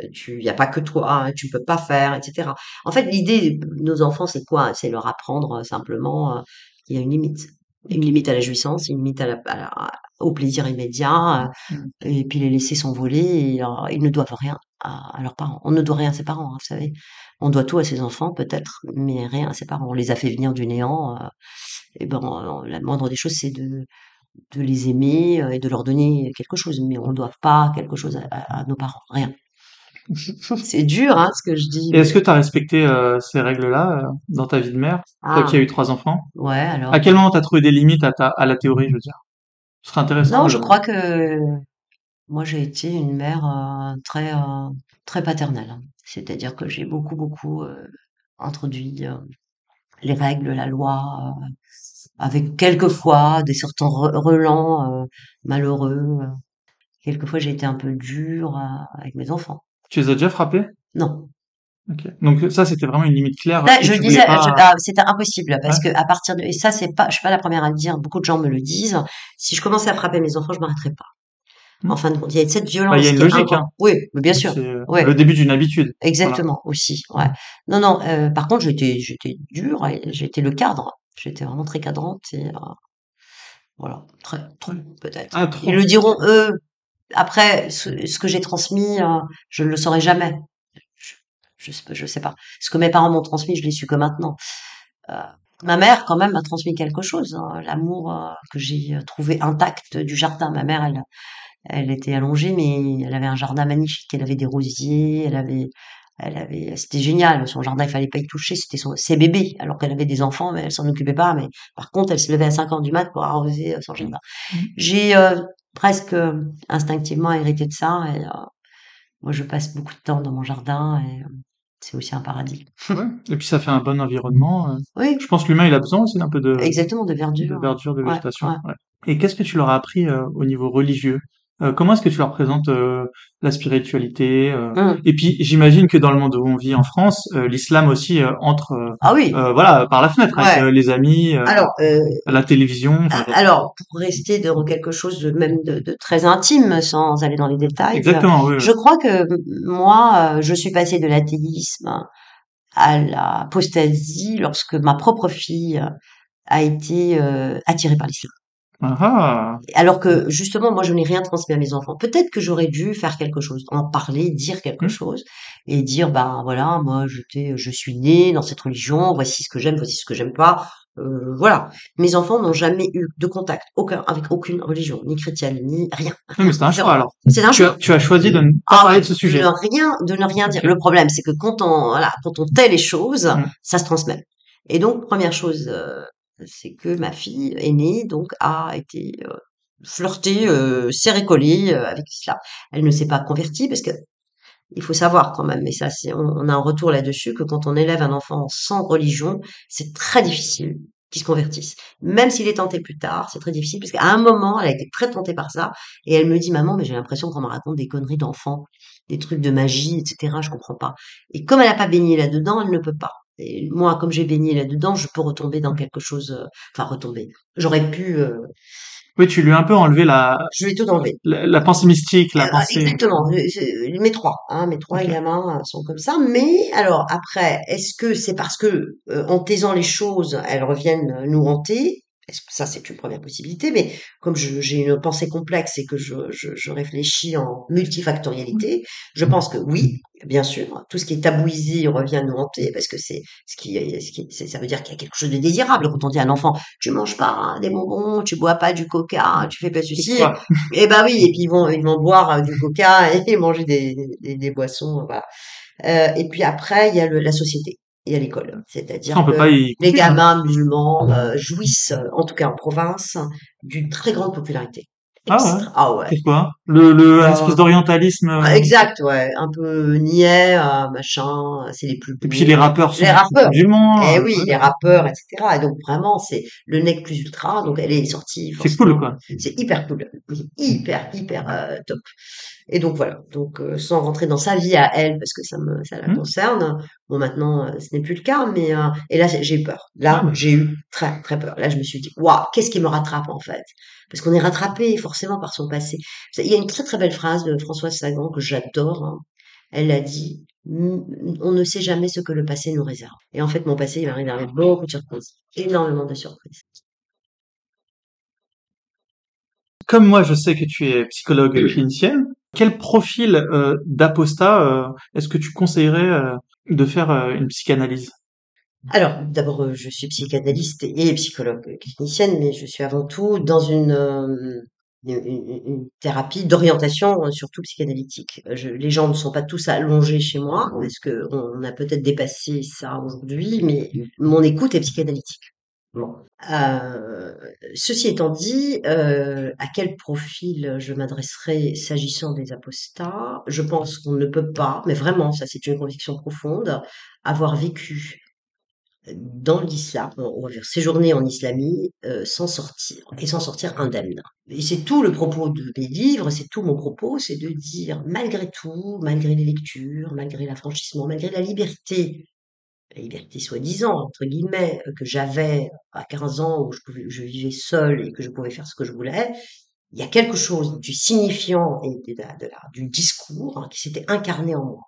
euh, tu y a pas que toi hein, tu peux pas faire etc en fait l'idée de nos enfants c'est quoi? C'est leur apprendre simplement qu'il y a une limite une limite à la jouissance une limite à la, au plaisir immédiat mmh. et puis les laisser s'envoler ils ne doivent rien à, leurs parents. On ne doit rien à ses parents, hein, vous savez. On doit tout à ses enfants, peut-être, mais rien à ses parents. On les a fait venir du néant. Euh, et ben, euh, la moindre des choses, c'est de, de les aimer euh, et de leur donner quelque chose. Mais on ne doit pas quelque chose à, nos parents, rien. c'est dur, hein, ce que je dis. Et est-ce que tu as respecté ces règles-là dans ta vie de mère, toi qui as ah. eu trois enfants? Ouais, alors. À quel moment tu as trouvé des limites à, ta, à la théorie, je veux dire? Ce serait intéressant. Non, je crois que moi, j'ai été une mère euh, très euh, très paternelle. C'est-à-dire que j'ai beaucoup beaucoup euh, introduit les règles, la loi, avec quelquefois des certains relents malheureux. Quelquefois, j'ai été un peu dure avec mes enfants. Tu les as déjà frappés? Non. Ok. Donc ça, c'était vraiment une limite claire. Bah, je disais, ah, c'était impossible parce que à partir de et ça, c'est pas, je suis pas la première à le dire. Beaucoup de gens me le disent. Si je commençais à frapper mes enfants, je m'arrêterais pas. En fin de compte, il y a cette violence. Bah, il y a une logique. Hein. Oui, bien sûr. Ouais. Le début d'une habitude. Exactement, aussi. Ouais. Non, non. Euh, par contre, j'étais, j'étais dure. J'étais le cadre. J'étais vraiment très cadrante. Et, euh, voilà, très, trop peut-être. Ah, Ils le diront eux. Après, ce, que j'ai transmis, euh, je ne le saurai jamais. Je, je, sais pas. Ce que mes parents m'ont transmis, je l'ai su que maintenant. Euh, ma mère, quand même, m'a transmis quelque chose. Hein. L'amour euh, que j'ai trouvé intact du jardin. Ma mère, elle, elle était allongée, mais elle avait un jardin magnifique. Elle avait des rosiers, elle avait, elle avait, c'était génial. Son jardin, il fallait pas y toucher. C'était son, ses bébés. Alors qu'elle avait des enfants, mais elle s'en occupait pas. Mais par contre, elle se levait à 5 heures du mat pour arroser son jardin. Mmh. J'ai euh, presque instinctivement hérité de ça. Et, euh, moi, je passe beaucoup de temps dans mon jardin et c'est aussi un paradis. Ouais. Et puis ça fait un bon environnement. Oui. Je pense que l'humain, il a besoin aussi d'un peu de exactement de verdure, de verdure, de végétation. Ouais, Et qu'est-ce que tu leur as appris au niveau religieux? Euh, comment est-ce que tu leur présentes euh, la spiritualité euh? Mmh. Et puis j'imagine que dans le monde où on vit en France, l'islam aussi entre ah oui. voilà par la fenêtre avec les amis, alors, la télévision. alors pour rester dans quelque chose de même de, de, très intime sans aller dans les détails. Exactement. Oui, je crois que moi je suis passée de l'athéisme à l'apostasie lorsque ma propre fille a été attirée par l'islam. Ah. Alors que justement, moi, je n'ai rien transmis à mes enfants. Peut-être que j'aurais dû faire quelque chose, en parler, dire quelque mmh. chose, et dire, bah voilà, moi, je, je suis né dans cette religion, voici ce que j'aime, voici ce que j'aime pas. Euh, voilà. Mes enfants n'ont jamais eu de contact aucun avec aucune religion, ni chrétienne, ni rien. Oui, mais c'est un choix alors. C'est un Tu choix. as, tu as choisi de ne pas Ah, parler de ce sujet. De ne rien, de ne rien dire. Le problème, c'est que quand on, voilà, quand on tait les choses, Mm. ça se transmet. Et donc, première chose, euh, c'est que ma fille aînée, donc, a été euh, flirtée, euh, euh, avec l'islam. Elle ne s'est pas convertie parce que il faut savoir quand même, et ça, on a un retour là-dessus, que quand on élève un enfant sans religion, c'est très difficile qu'il se convertisse. Même s'il est tenté plus tard, c'est très difficile, parce qu'à un moment, elle a été très tentée par ça, et elle me dit, maman, mais j'ai l'impression qu'on me raconte des conneries d'enfants, des trucs de magie, etc., je comprends pas. Et comme elle n'a pas baigné là-dedans, elle ne peut pas. Et moi, comme j'ai baigné là-dedans, je peux retomber dans quelque chose, euh, enfin, retomber. J'aurais pu, euh, Oui, tu lui as un peu enlevé la, je vais tout enlever. la, la pensée mystique, la Euh, pensée. Exactement, mes trois, hein, mes trois gamins sont comme ça. Mais alors après, est-ce que c'est parce que euh, en taisant les choses, elles reviennent nous hanter? Ça c'est une première possibilité? Mais comme j'ai une pensée complexe et que je, je, je réfléchis en multifactorialité, je pense que oui, bien sûr, tout ce qui est tabouisé revient nous hanter parce que c'est ce qui, ce qui ça veut dire qu'il y a quelque chose de désirable quand on dit à un enfant, tu manges pas hein, des bonbons, tu bois pas du coca, tu fais pas ceci. Quoi? Eh ben oui, et puis ils vont ils vont boire euh, du coca et manger des, des, des boissons, voilà. Euh, et puis après, il y a le, la société, a l'école. C'est-à-dire que les couper, hein. gamins musulmans euh, jouissent, euh, en tout cas en province, d'une très grande popularité. Ah ouais. Ah ouais. Pourquoi? Le, le, un Euh, espèce d'orientalisme. euh, Exact, ouais. Un peu niais, machin, c'est les plus Et puis les rappeurs sont Les rappeurs. musulmans. Eh euh, oui, ouais. les rappeurs, etc. Et donc vraiment, c'est le nec plus ultra. Donc elle est sortie. C'est cool, quoi. C'est hyper cool, hyper, hyper euh, top. Et donc voilà. Donc euh, sans rentrer dans sa vie à elle, parce que ça me, ça la Hmm. concerne. Bon maintenant, euh, ce n'est plus le cas, mais euh, et là j'ai eu peur. Là Ah, j'ai eu très très peur. Là je me suis dit, waouh, qu'est-ce qui me rattrape en fait? Parce qu'on est rattrapé forcément par son passé. Il y a une très très belle phrase de Françoise Sagan que j'adore. hein. Elle a dit, on ne sait jamais ce que le passé nous réserve. Et en fait, mon passé, il m'a réservé beaucoup de surprises, énormément de surprises. Comme moi, je sais que tu es psychologue clinicienne. Quel profil euh, d'apostat euh, est-ce que tu conseillerais euh, de faire une psychanalyse? Alors, d'abord, je suis psychanalyste et psychologue clinicienne, mais je suis avant tout dans une, une, une- une thérapie d'orientation, surtout psychanalytique. Je- les gens ne sont pas tous allongés chez moi, parce que on a peut-être dépassé ça aujourd'hui, mais mon écoute est psychanalytique. Bon. Euh, ceci étant dit, euh, à quel profil je m'adresserai s'agissant des apostats? Je pense qu'on ne peut pas, mais vraiment, ça c'est une conviction profonde, avoir vécu dans l'islam, on va dire séjourner en islamie, euh, sans sortir, et sans sortir indemne. Et c'est tout le propos de mes livres, c'est tout mon propos, c'est de dire, malgré tout, malgré les lectures, malgré l'affranchissement, malgré la liberté, liberté soi-disant, entre guillemets, euh, que j'avais à 15 ans, où je, pouvais, je vivais seule et que je pouvais faire ce que je voulais, il y a quelque chose du signifiant et de la- de la- du discours hein, qui s'était incarné en moi.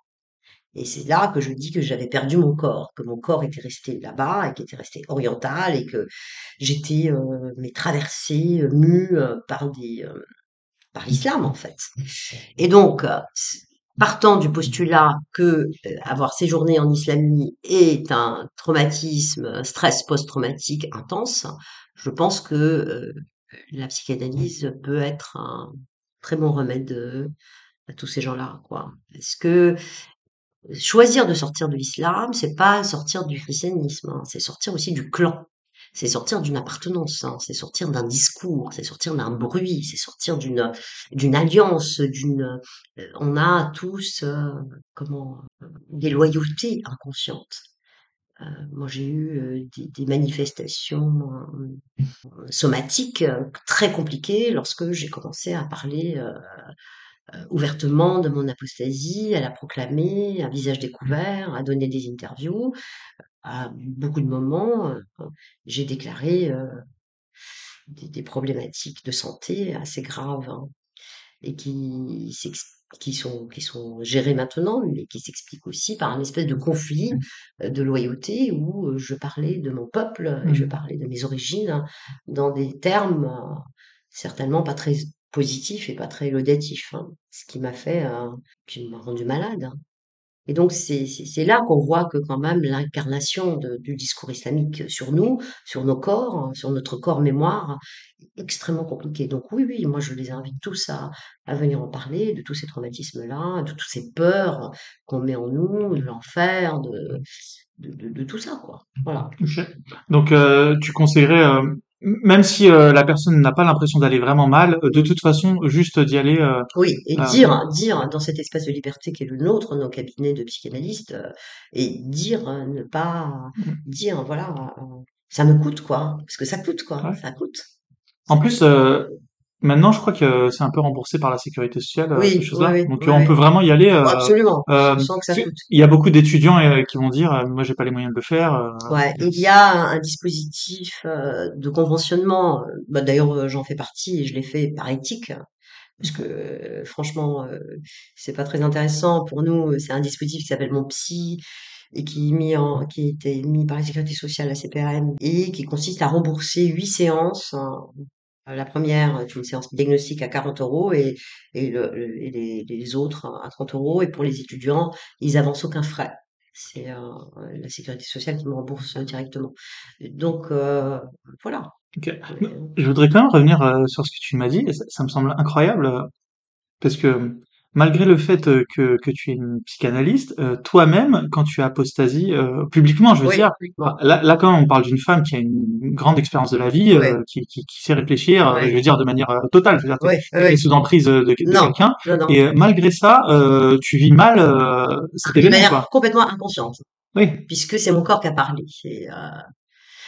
Et c'est là que je dis que j'avais perdu mon corps, que mon corps était resté là-bas et qui était resté oriental et que j'étais euh, mais traversée, euh, mue euh, par des euh, par l'islam en fait. Et donc partant du postulat que euh, avoir séjourné en islamie est un traumatisme, un stress post-traumatique intense, je pense que euh, la psychanalyse peut être un très bon remède euh, à tous ces gens-là. Parce que choisir de sortir de l'islam, c'est pas sortir du christianisme, hein, c'est sortir aussi du clan. C'est sortir d'une appartenance, hein, c'est sortir d'un discours, c'est sortir d'un bruit, c'est sortir d'une alliance, d'une. euh, on a tous euh, comment euh, des loyautés inconscientes. Moi, j'ai eu des, des manifestations somatiques très compliquées lorsque j'ai commencé à parler ouvertement de mon apostasie, à la proclamer, à visage découvert, à donner des interviews. À beaucoup de moments, euh, j'ai déclaré euh, des, des problématiques de santé assez graves hein, et qui, sont, qui sont gérées maintenant, mais qui s'expliquent aussi par un espèce de conflit euh, de loyauté où je parlais de mon peuple et je Mm. parlais de mes origines hein, dans des termes certainement pas très positifs et pas très laudatifs, hein, ce qui m'a fait, euh, qui m'a rendu malade. hein. Et donc c'est là qu'on voit que quand même l'incarnation du discours islamique sur nous, sur nos corps, sur notre corps mémoire, est extrêmement compliqué. Donc oui, oui, moi je les invite tous à à venir en parler de tous ces traumatismes-là, de toutes ces peurs qu'on met en nous, de l'enfer, de de de de tout ça, quoi. Voilà. Donc, euh, tu conseillerais, euh, même si euh, la personne n'a pas l'impression d'aller vraiment mal, euh, de toute façon, juste d'y aller. Euh, Oui, et euh, dire, dire dans cet espace de liberté qui est le nôtre, nos cabinets de psychanalystes, euh, et dire, euh, ne pas dire, voilà, euh, ça me coûte quoi, parce que ça coûte quoi, ouais. ça coûte. En plus, euh, maintenant, je crois que c'est un peu remboursé par la sécurité sociale, euh, ces Oui, oui, choses-là. oui, Donc, oui, euh, on peut vraiment y aller. Oh, Euh, absolument, euh, sans que ça coûte. il y a beaucoup d'étudiants euh, qui vont dire, moi, j'ai pas les moyens de le faire. Ouais, il y a un, un dispositif de conventionnement. Bah, d'ailleurs, j'en fais partie et je l'ai fait par éthique, parce que franchement, c'est pas très intéressant pour nous. C'est un dispositif qui s'appelle Mon Psy et qui est mis en, qui a été mis par la Sécurité sociale, la CPAM, et qui consiste à rembourser huit séances. Hein. La première est une séance diagnostique à 40 euros et, et, le- le- et les, les autres à 30 euros. Et pour les étudiants, ils avancent aucun frais. C'est euh, la sécurité sociale qui me rembourse euh, directement. Donc euh, voilà. euh, Je voudrais quand même revenir euh, sur ce que tu m'as dit. Ça, ça me semble incroyable. euh, Parce que malgré le fait euh, que, que tu es une psychanalyste, euh, toi-même, quand tu as apostasie, euh, publiquement, je veux oui, dire, là, là quand même, on parle d'une femme qui a une grande expérience de la vie, oui, euh, qui, qui, qui sait réfléchir, je veux dire, de manière totale. Je veux dire, oui. sous emprise de, quelqu'un, et malgré ça, tu vis mal cet De manière quoi. complètement inconsciente, Oui, puisque c'est mon corps qui a parlé. Et,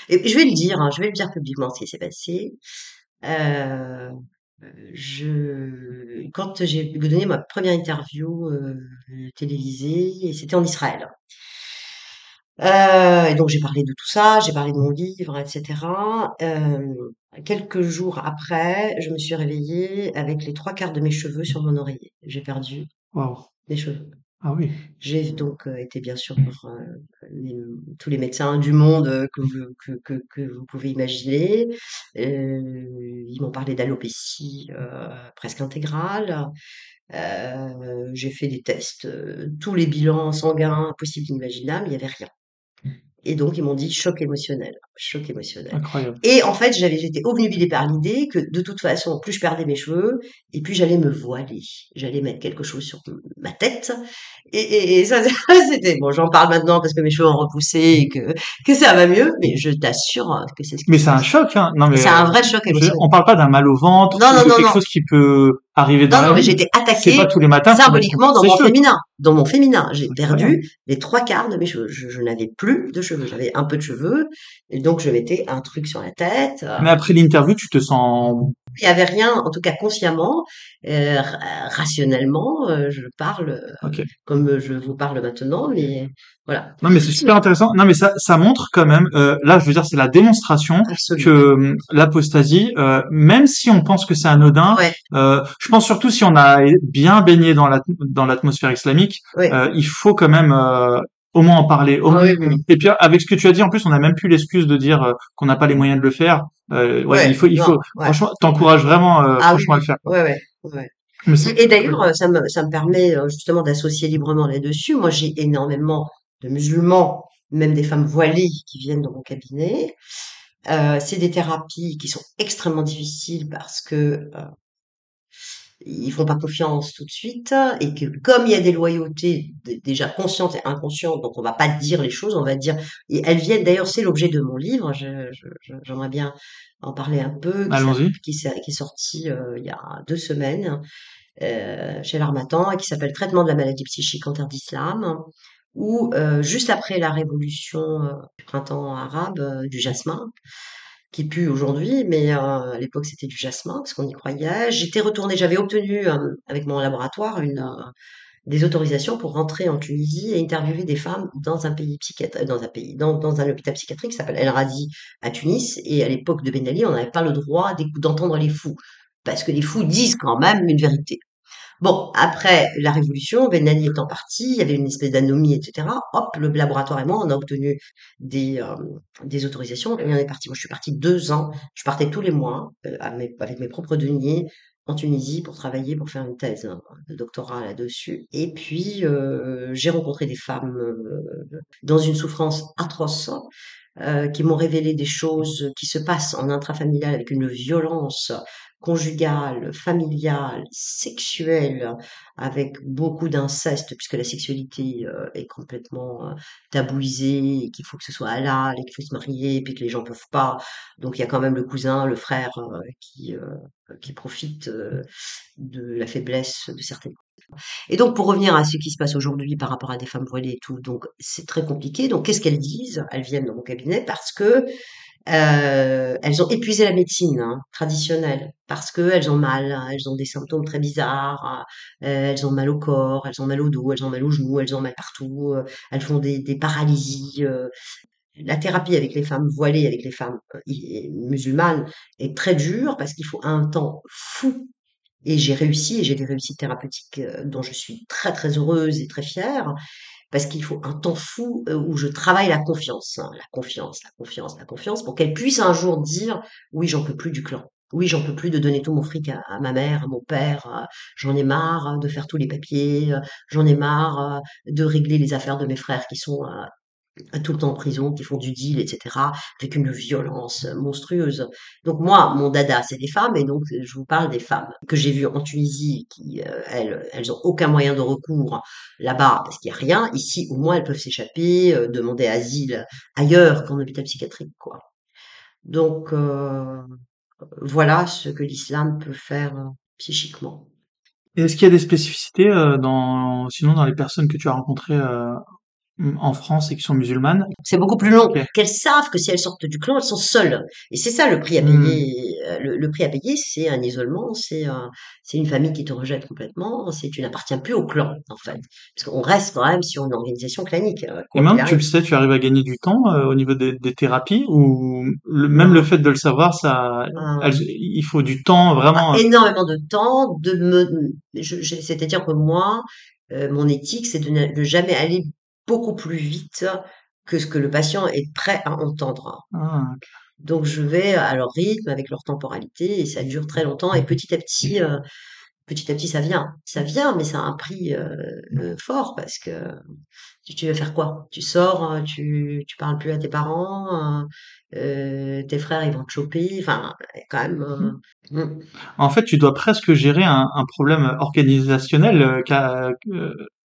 et je vais le dire, hein, je vais le dire publiquement ce qui s'est passé. Euh, je, quand j'ai donné ma première interview euh, télévisée, c'était en Israël. Euh, et donc j'ai parlé de tout ça, j'ai parlé de mon livre, etc. Euh, quelques jours après, je me suis réveillée avec les trois quarts de mes cheveux sur mon oreiller. J'ai perdu waouh. mes cheveux. Ah oui. J'ai donc euh, été bien sûr euh, tous les médecins du monde euh, que vous, que, vous pouvez imaginer. Ils m'ont parlé d'alopécie presque intégrale. J'ai fait des tests, tous les bilans sanguins possibles et inimaginables, il n'y avait rien. Et donc ils m'ont dit choc émotionnel, choc émotionnel. Incroyable. Et en fait, j'avais, j'étais obnubilée par l'idée que de toute façon, plus je perdais mes cheveux, et plus j'allais me voiler. J'allais mettre quelque chose sur ma tête. Et, et, et ça, c'était, bon, j'en parle maintenant parce que mes cheveux ont repoussé et que, que ça va mieux, mais je t'assure que c'est ce qui Mais c'est un choc, hein. Non, mais C'est euh, un vrai choc émotionnel. on parle pas d'un mal au ventre Non, non, non, quelque non. chose qui peut arriver dans Non, la non, mais C'est attaquée pas tous les matins symboliquement dans mon cheveux. féminin. Dans mon féminin, j'ai perdu les trois quarts de mes cheveux. Je, je n'avais plus de cheveux. J'avais un peu de cheveux. Et donc, je mettais un truc sur la tête. euh, Mais après l'interview, tu te sens... Il n'y avait rien, en tout cas consciemment, euh, ra- rationnellement, euh, je parle euh, comme je vous parle maintenant, mais voilà. Non, mais c'est super intéressant. Non, mais ça, ça montre quand même, euh, là, je veux dire, c'est la démonstration que euh, l'apostasie, euh, même si on pense que c'est anodin, Ouais, euh, je pense surtout si on a bien baigné dans la, dans l'atmosphère islamique, ouais. euh, il faut quand même euh, au moins en parler. Au Ah moins... oui, oui, oui. Et puis avec ce que tu as dit, en plus, on n'a même plus l'excuse de dire euh, qu'on n'a pas les moyens de le faire. Euh, ouais, il faut, il non, faut. Franchement, t'encourages vraiment, euh, Ah oui, franchement, à le faire. quoi. Ouais, ouais. Mais Et, d'ailleurs, ça me, ça me permet justement d'associer librement là-dessus. Moi, j'ai énormément de musulmans, même des femmes voilées qui viennent dans mon cabinet. Euh, c'est des thérapies qui sont extrêmement difficiles parce que euh, ils font pas confiance tout de suite et que comme il y a des loyautés déjà conscientes et inconscientes, donc on va pas dire les choses, on va dire et elles viennent d'ailleurs c'est l'objet de mon livre, je- je- je- j'aimerais bien en parler un peu, qui, qui est sorti euh, il y a deux semaines euh, chez l'Armatan et qui s'appelle Traitement de la maladie psychique en terre d'islam, où euh, juste après la révolution euh, du printemps arabe euh, du jasmin, qui pue aujourd'hui, mais à l'époque c'était du jasmin parce qu'on y croyait. J'étais retournée, j'avais obtenu avec mon laboratoire des autorisations pour rentrer en Tunisie et interviewer des femmes dans un pays psychiatrique, dans un pays, dans, un hôpital psychiatrique qui s'appelle El Razi à Tunis. Et à l'époque de Ben Ali, on n'avait pas le droit d'entendre les fous parce que les fous disent quand même une vérité. Bon, après la révolution, Ben Ali étant parti, il y avait une espèce d'anomie, etc. Hop, le laboratoire et moi, on a obtenu des, euh, des autorisations et on est parti. Moi, je suis partie deux ans. Je partais tous les mois euh, avec mes propres deniers en Tunisie pour travailler, pour faire une thèse hein, de doctorat là-dessus. Et puis, euh, j'ai rencontré des femmes euh, dans une souffrance atroce euh, qui m'ont révélé des choses qui se passent en intrafamilial avec une violence conjugale, familiale, sexuelle, avec beaucoup d'inceste, puisque la sexualité euh, est complètement euh, tabouisée, et qu'il faut que ce soit halal, qu'il faut se marier, et puis que les gens peuvent pas. Donc il y a quand même le cousin, le frère euh, qui, qui profite de la faiblesse de certaines et donc, pour revenir à ce qui se passe aujourd'hui par rapport à des femmes voilées et tout, donc c'est très compliqué. Donc, qu'est-ce qu'elles disent? Elles viennent dans mon cabinet parce que euh, elles ont épuisé la médecine hein, traditionnelle parce que elles ont mal, elles ont des symptômes très bizarres, euh, elles ont mal au corps, elles ont mal au dos, elles ont mal aux genoux, elles ont mal partout, euh, elles font des, des paralysies. la thérapie avec les femmes voilées, avec les femmes musulmanes, est très dure parce qu'il faut un temps fou et j'ai réussi, et j'ai des réussites thérapeutiques dont je suis très très heureuse et très fière, parce qu'il faut un temps fou où je travaille la confiance, hein, la confiance, la confiance, la confiance, pour qu'elle puisse un jour dire oui, j'en peux plus du clan. Oui, j'en peux plus de donner tout mon fric à, à ma mère, à mon père. J'en ai marre de faire tous les papiers. J'en ai marre de régler les affaires de mes frères qui sont tout le temps en prison, qui font du deal, etc., avec une violence monstrueuse. Donc moi, mon dada, c'est des femmes, et donc je vous parle des femmes que j'ai vues en Tunisie, qui, euh, elles, elles ont aucun moyen de recours là-bas, parce qu'il n'y a rien. Ici, au moins, elles peuvent s'échapper, euh, demander asile ailleurs qu'en hôpital psychiatrique, quoi. Donc, euh, voilà ce que l'islam peut faire psychiquement. est-ce qu'il y a des spécificités dans, sinon dans les personnes que tu as rencontrées en France et qui sont musulmanes. C'est beaucoup plus long. Qu'elles savent que si elles sortent du clan, elles sont seules. Et c'est ça le prix à hmm. payer. Euh, le, prix à payer, c'est un isolement, c'est c'est une famille qui te rejette complètement. C'est tu n'appartiens plus au clan en fait, parce qu'on reste quand même sur une organisation clanique. Euh, et même tu le sais, tu arrives à gagner du temps euh, au niveau des, thérapies ou même le fait de le savoir, ça, ah. il faut du temps vraiment. Ah, énormément de temps de me, c'est-à-dire que moi. mon éthique, c'est de ne jamais aller beaucoup plus vite que ce que le patient est prêt à entendre. Ah, Donc je vais à leur rythme, avec leur temporalité, et ça dure très longtemps. Et petit à petit, euh, petit à petit, ça vient. Ça vient, mais ça a un prix euh, euh, fort parce que tu, veux faire quoi? Tu sors, tu, tu parles plus à tes parents, tes frères ils vont te choper. Enfin, quand même. Mmh. Mmh. En fait, tu dois presque gérer un, un problème organisationnel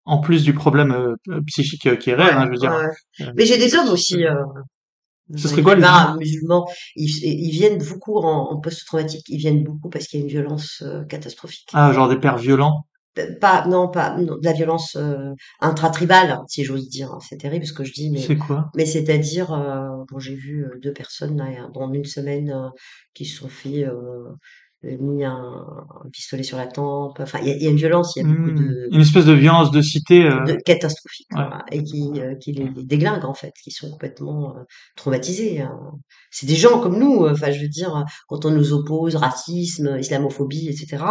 en plus du problème euh, psychique euh, qui est réel, hein, je veux dire. Mais j'ai des hommes aussi. Euh, ce serait quoi les musulmans ils, ils, viennent beaucoup en, en post-traumatique. Ils viennent beaucoup parce qu'il y a une violence catastrophique. Ah, genre des pères violents? Pas, non, pas de la violence intratribale, si j'ose dire. C'est terrible ce que je dis, mais c'est quoi? Mais c'est-à-dire, bon, j'ai vu deux personnes là, dans une semaine qui se sont fait mis un, un, pistolet sur la tempe. Enfin, il y, y, a une violence, il y a beaucoup mmh. de... Une espèce de violence de cité. Euh... De, catastrophique, ouais. et qui, euh, qui les, les, déglingue, en fait, qui sont complètement euh, traumatisés. Hein. C'est des gens comme nous, euh, enfin, je veux dire, quand on nous oppose racisme, islamophobie, etc.,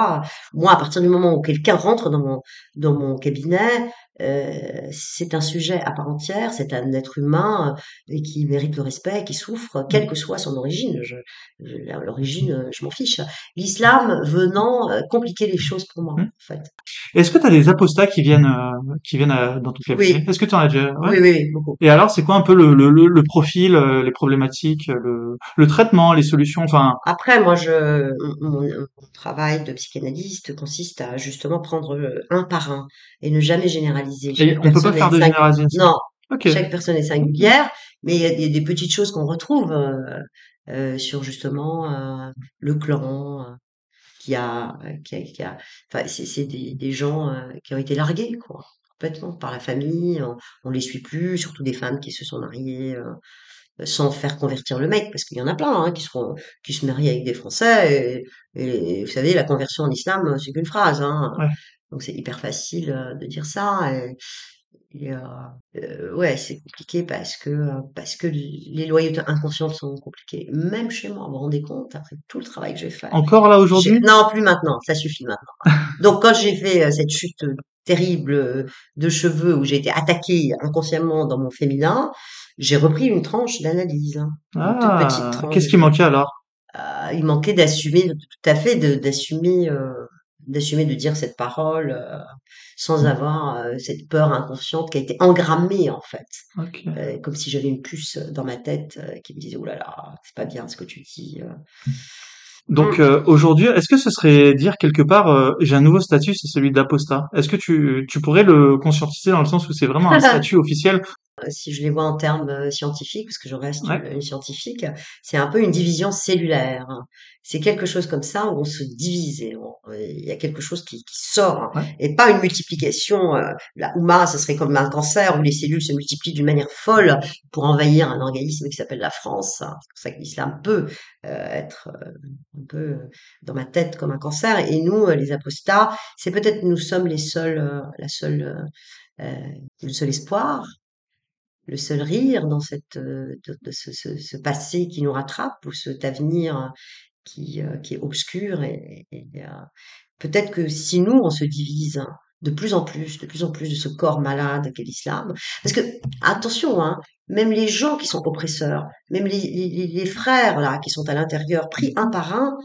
moi, à partir du moment où quelqu'un rentre dans mon, dans mon cabinet, euh, c'est un sujet à part entière, c'est un être humain euh, et qui mérite le respect, qui souffre, quelle que soit son origine. L'origine, euh, je m'en fiche. L'islam venant compliquer les choses pour moi, mmh. en fait. Est-ce que tu as des apostats qui viennent, qui viennent dans ton cabinet oui. Est-ce que tu en as déjà oui, oui, oui, beaucoup. Et alors, c'est quoi un peu le, le, le, profil, les problématiques, le, le traitement, les solutions? Enfin. Après, moi, je, mon, mon travail de psychanalyste consiste à justement prendre un par un et ne jamais généraliser et on peut pas faire de généralisation. Non. Chaque personne est singulière, mais il y, a, des petites choses qu'on retrouve euh, euh, sur justement euh, le clan qui a, qui a, qui a enfin c'est des, des gens qui ont été largués quoi, complètement par la famille. On, on les suit plus, surtout des femmes qui se sont mariées sans faire convertir le mec, parce qu'il y en a plein hein, qui seront qui se marient avec des Français. Et, et, vous savez, la conversion en islam, c'est qu'une phrase. Hein. Ouais. Donc c'est hyper facile euh, de dire ça. Et, euh, euh, ouais, c'est compliqué parce que parce que les loyautés inconscientes sont compliquées. Même chez moi, vous vous rendez compte après tout le travail que j'ai fait. Encore là aujourd'hui? Non, plus maintenant. Ça suffit maintenant. Donc quand j'ai fait cette chute terrible de cheveux où j'ai été attaquée inconsciemment dans mon féminin, j'ai repris une tranche d'analyse. Hein, ah, qu'est-ce qui manquait alors? Il manquait d'assumer, tout à fait, d'assumer, euh, d'assumer de dire cette parole euh, sans Mmh. avoir euh, cette peur inconsciente qui a été engrammée en fait. Euh, comme si j'avais une puce dans ma tête qui me disait, oh là là, c'est pas bien ce que tu dis. euh. Donc Mm. euh, aujourd'hui, est-ce que ce serait dire quelque part, j'ai un nouveau statut, c'est celui d'apostat. Est-ce que tu, tu pourrais le conscientiser dans le sens où c'est vraiment un statut officiel? Euh, si je les vois en termes euh, scientifiques, parce que je reste Ouais, une, une scientifique, c'est un peu une division cellulaire. C'est quelque chose comme ça où on se divise et on- il y a quelque chose qui, qui sort ouais. et pas une multiplication. euh, la Ouma, ce serait comme un cancer où les cellules se multiplient d'une manière folle pour envahir un organisme qui s'appelle la France. C'est pour ça que l'islam peut euh, être euh, un peu euh, dans ma tête comme un cancer. Et nous, euh, les apostats, c'est peut-être nous sommes les seuls, euh, la seule, euh, euh, le seul espoir le seul rire dans cette, euh, ce, passé qui nous rattrape ou cet avenir qui, euh, qui est obscur. Et, euh, peut-être que si nous, on se divise de plus en plus, de plus en plus de ce corps malade qu'est l'islam, parce que, attention, hein, même les gens qui sont oppresseurs, même les, les, les frères là qui sont à l'intérieur, pris un par un,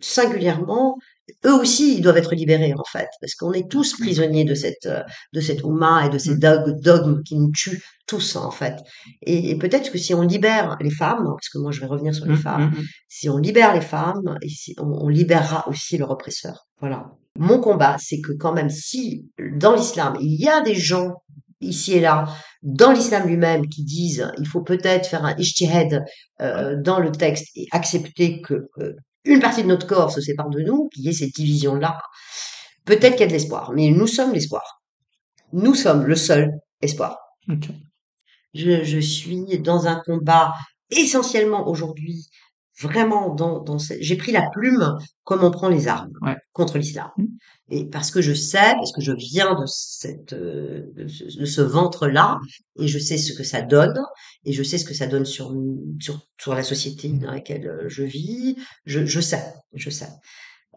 singulièrement, eux aussi, ils doivent être libérés, en fait, parce qu'on est tous prisonniers de cette, euh, de cette Oumma et de ces Mm, dogmes, qui nous tuent tous, en fait. Et, et peut-être que si on libère les femmes, parce que moi je vais revenir sur les mm, femmes, mm, mm. si on libère les femmes, et si on, on libérera aussi leur oppresseur. Voilà. Mon combat, c'est que quand même, si dans l'islam, il y a des gens ici et là, dans l'islam lui-même, qui disent il faut peut-être faire un ijtihad euh, dans le texte et accepter que euh, une partie de notre corps se sépare de nous, qu'il y ait cette division-là, peut-être qu'il y a de l'espoir. Mais nous sommes l'espoir. Nous sommes le seul espoir. Je suis dans un combat essentiellement aujourd'hui, vraiment dans, dans ce- j'ai pris la plume comme on prend les armes Ouais. contre l'islam. Mm. Et parce que je sais, parce que je viens de cette, de ce, de ce ventre-là, et je sais ce que ça donne, et je sais ce que ça donne sur, sur, sur la société dans laquelle euh, je vis, je, je sais, je sais.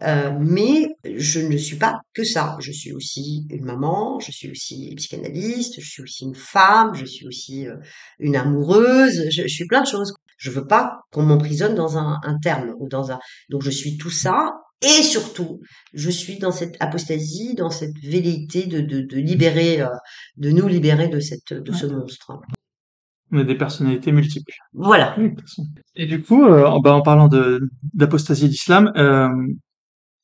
Euh, mais je ne suis pas que ça. Je suis aussi une maman, je suis aussi psychanalyste, je suis aussi une femme, je suis aussi euh, une amoureuse, je, je suis plein de choses. Je veux pas qu'on m'emprisonne dans un, un terme ou dans un. Donc je suis tout ça. Et surtout, je suis dans cette apostasie, dans cette velléité de, de, de libérer, euh, de nous libérer de cette, de Ouais. ce monstre. On a des personnalités multiples. Voilà. Et du coup, euh, en, bah, en parlant de d'apostasie d'islam, euh,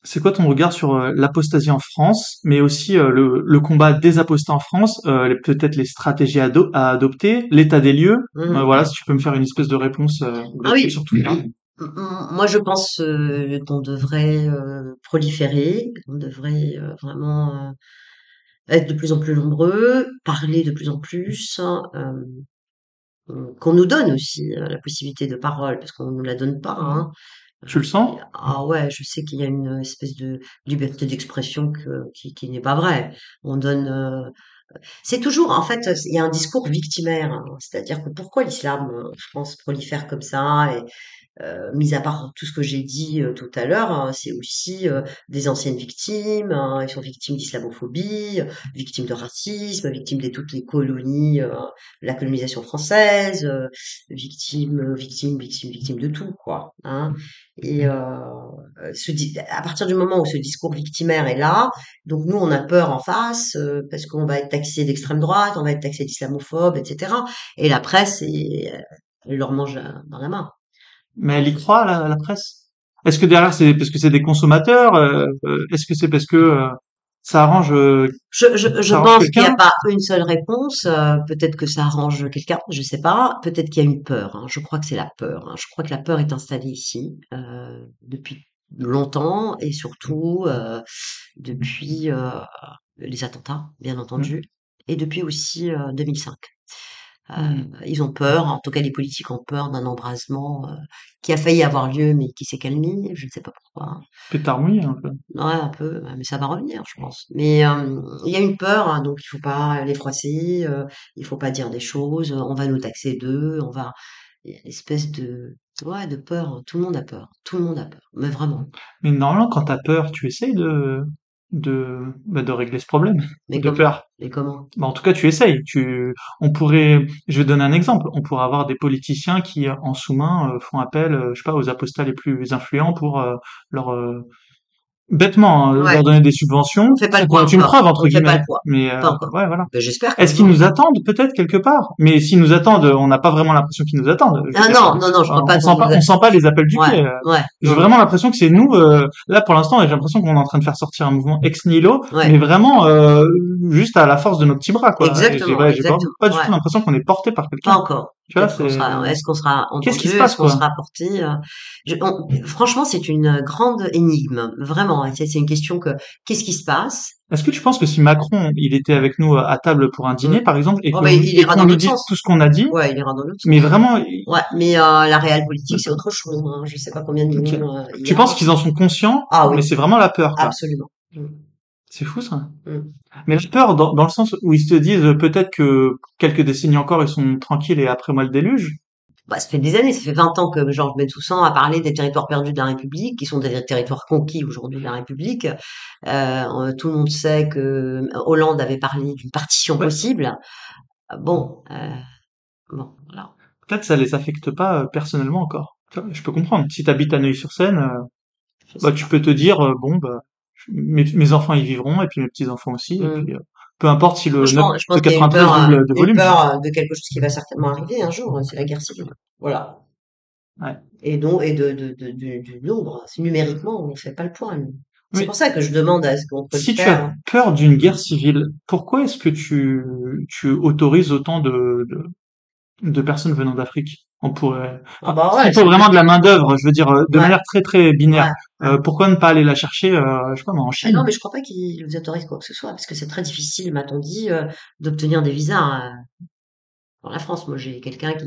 c'est quoi ton regard sur euh, l'apostasie en France, mais aussi euh, le, le combat des apostats en France, euh, peut-être les stratégies à, ado- à adopter, l'état des lieux? Euh, voilà, si tu peux me faire une espèce de réponse euh, Ah oui. sur tout ça. M- Moi, je pense euh, qu'on devrait euh, proliférer, on devrait euh, vraiment euh, être de plus en plus nombreux, parler de plus en plus, qu'on nous donne aussi euh, la possibilité de parole, parce qu'on ne nous la donne pas. Hein. Tu le sens? Ah ouais, je sais qu'il y a une espèce de liberté d'expression qui, n'est pas vraie. On donne, euh, c'est toujours, en fait, il y a un discours victimaire, hein. c'est-à-dire que pourquoi l'islam, euh, je pense, prolifère comme ça euh, mis à part tout ce que j'ai dit euh, tout à l'heure, hein, c'est aussi euh, des anciennes victimes. hein, ils sont victimes d'islamophobie, euh, victimes de racisme, victimes de toutes les colonies, euh, la colonisation française, euh, victimes, victimes, victimes, victimes de tout, quoi. Hein. Et euh, ce à partir du moment où ce discours victimaire est là, donc nous on a peur en face euh, parce qu'on va être taxé d'extrême droite, on va être taxé d'islamophobe, etc. Et la presse, euh, elle leur mange euh, dans la main. Mais elle y croit, la, la presse Est-ce que derrière, c'est parce que c'est des consommateurs euh, euh, Est-ce que c'est parce que euh, ça arrange Je, je, pense qu'il n'y a pas une seule réponse. euh, peut-être que ça arrange quelqu'un, je sais pas. Peut-être qu'il y a une peur. hein. Je crois que c'est la peur. hein. Je crois que la peur est installée ici euh, depuis longtemps et surtout euh, depuis les attentats, bien Mm. entendu, et depuis aussi euh, 2005. Euh, Mm. ils ont peur, en tout cas les politiques ont peur d'un embrasement euh, qui a failli avoir lieu mais qui s'est calmé. Je ne sais pas pourquoi. pétard mouillé un peu Ouais, un peu, mais ça va revenir, je pense. Mais euh, il y a une peur, hein, donc il faut pas les froisser, euh, il faut pas dire des choses, on va nous taxer d'eux, on va... Il y a une espèce de... Ouais, de peur, hein. tout le monde a peur, tout le monde a peur, mais vraiment. Mais normalement, quand t'as peur, tu essayes de de, bah, de régler ce problème Mais de comment? peur. Comment? Bah, en tout cas, tu essayes. Tu, on pourrait, je vais donner un exemple. On pourrait avoir des politiciens qui, en sous-main, euh, font appel, euh, je sais pas, aux apostats les plus influents pour euh, leur euh, bêtement hein, Ouais. leur donner des subventions. On fait pas le une preuve entre On fait pas guillemets. le. Mais euh, Pas encore. ouais, voilà. Ben, j'espère. Est-ce qu'ils nous attendent peut-être quelque part? Mais s'ils nous attendent, on n'a pas vraiment l'impression qu'ils nous attendent. Ah non, non, non, je crois pas. on sent pas, on sent pas les appels du Ouais, pied. ouais. J'ai vraiment l'impression que c'est nous, euh, là pour l'instant, j'ai l'impression qu'on est en train de faire sortir un mouvement ex nihilo, Ouais. mais vraiment euh, juste à la force de nos petits bras, quoi. Exactement, J'ai pas, pas du tout l'impression qu'on est porté par Pas quelqu'un. encore. Tu vois, Peut-être qu'on c'est sera, est-ce qu'on sera qu'est-ce qui se passe, qu'on sera porté euh, je- on- Franchement, c'est une grande énigme, vraiment. C'est c'est une question que qu'est-ce qui se passe? Est-ce que tu penses que si Macron, il était avec nous à table pour un dîner, Mm. par exemple, et Oh, qu'on qu'on dans lui tout ce qu'on a dit, Ouais, il ira dans l'autre sens. mais vraiment, Ouais, mais euh, la réelle politique, c'est autre chose. Hein. Je sais pas combien de millions euh, tu penses qu'ils en sont conscients, Ah oui. mais c'est vraiment la peur, quoi. Absolument. Mm. C'est fou ça. Mm. Mais la peur dans, dans le sens où ils se disent euh, peut-être que quelques décennies encore ils sont tranquilles et après moi le déluge. Bah, ça fait des années, ça fait 20 ans que Georges Bensoussan a parlé des territoires perdus de la République, qui sont des territoires conquis aujourd'hui de la République. Euh, tout le monde sait que Hollande avait parlé d'une partition Ouais. possible. Euh, Bon, euh, bon, voilà. Peut-être ça les affecte pas euh, personnellement encore. Je peux comprendre. Si tu habites à Neuilly-sur-Seine, euh, bah tu peux te dire euh, bon bah mes, mes enfants y vivront et puis mes petits enfants aussi et Mm. puis euh, peu importe si le, je 9 pense, je pense 93 peur, de volume. peur euh, de quelque chose qui va certainement arriver un jour, hein, c'est la guerre civile. Voilà. Ouais. Et donc, et de, de, de- du, du nombre. Numériquement, on ne fait pas le point. C'est Oui. pour ça que je demande à ce qu'on peut Si tu as peur d'une guerre civile, pourquoi est-ce que tu, tu autorises autant de, de, de personnes venant d'Afrique? On pourrait. Ah bah ouais, Il faut c'est- vraiment de la main d'œuvre, je veux dire, euh, de Ouais. manière très très binaire. Ouais. Euh, pourquoi ne pas aller la chercher, euh, je sais pas, en Ah Chine? non, mais je crois pas qu'ils vous autorisent quoi que ce soit, parce que c'est très difficile, m'a-t-on dit, euh, d'obtenir des visas euh, dans la France. Moi, j'ai quelqu'un qui,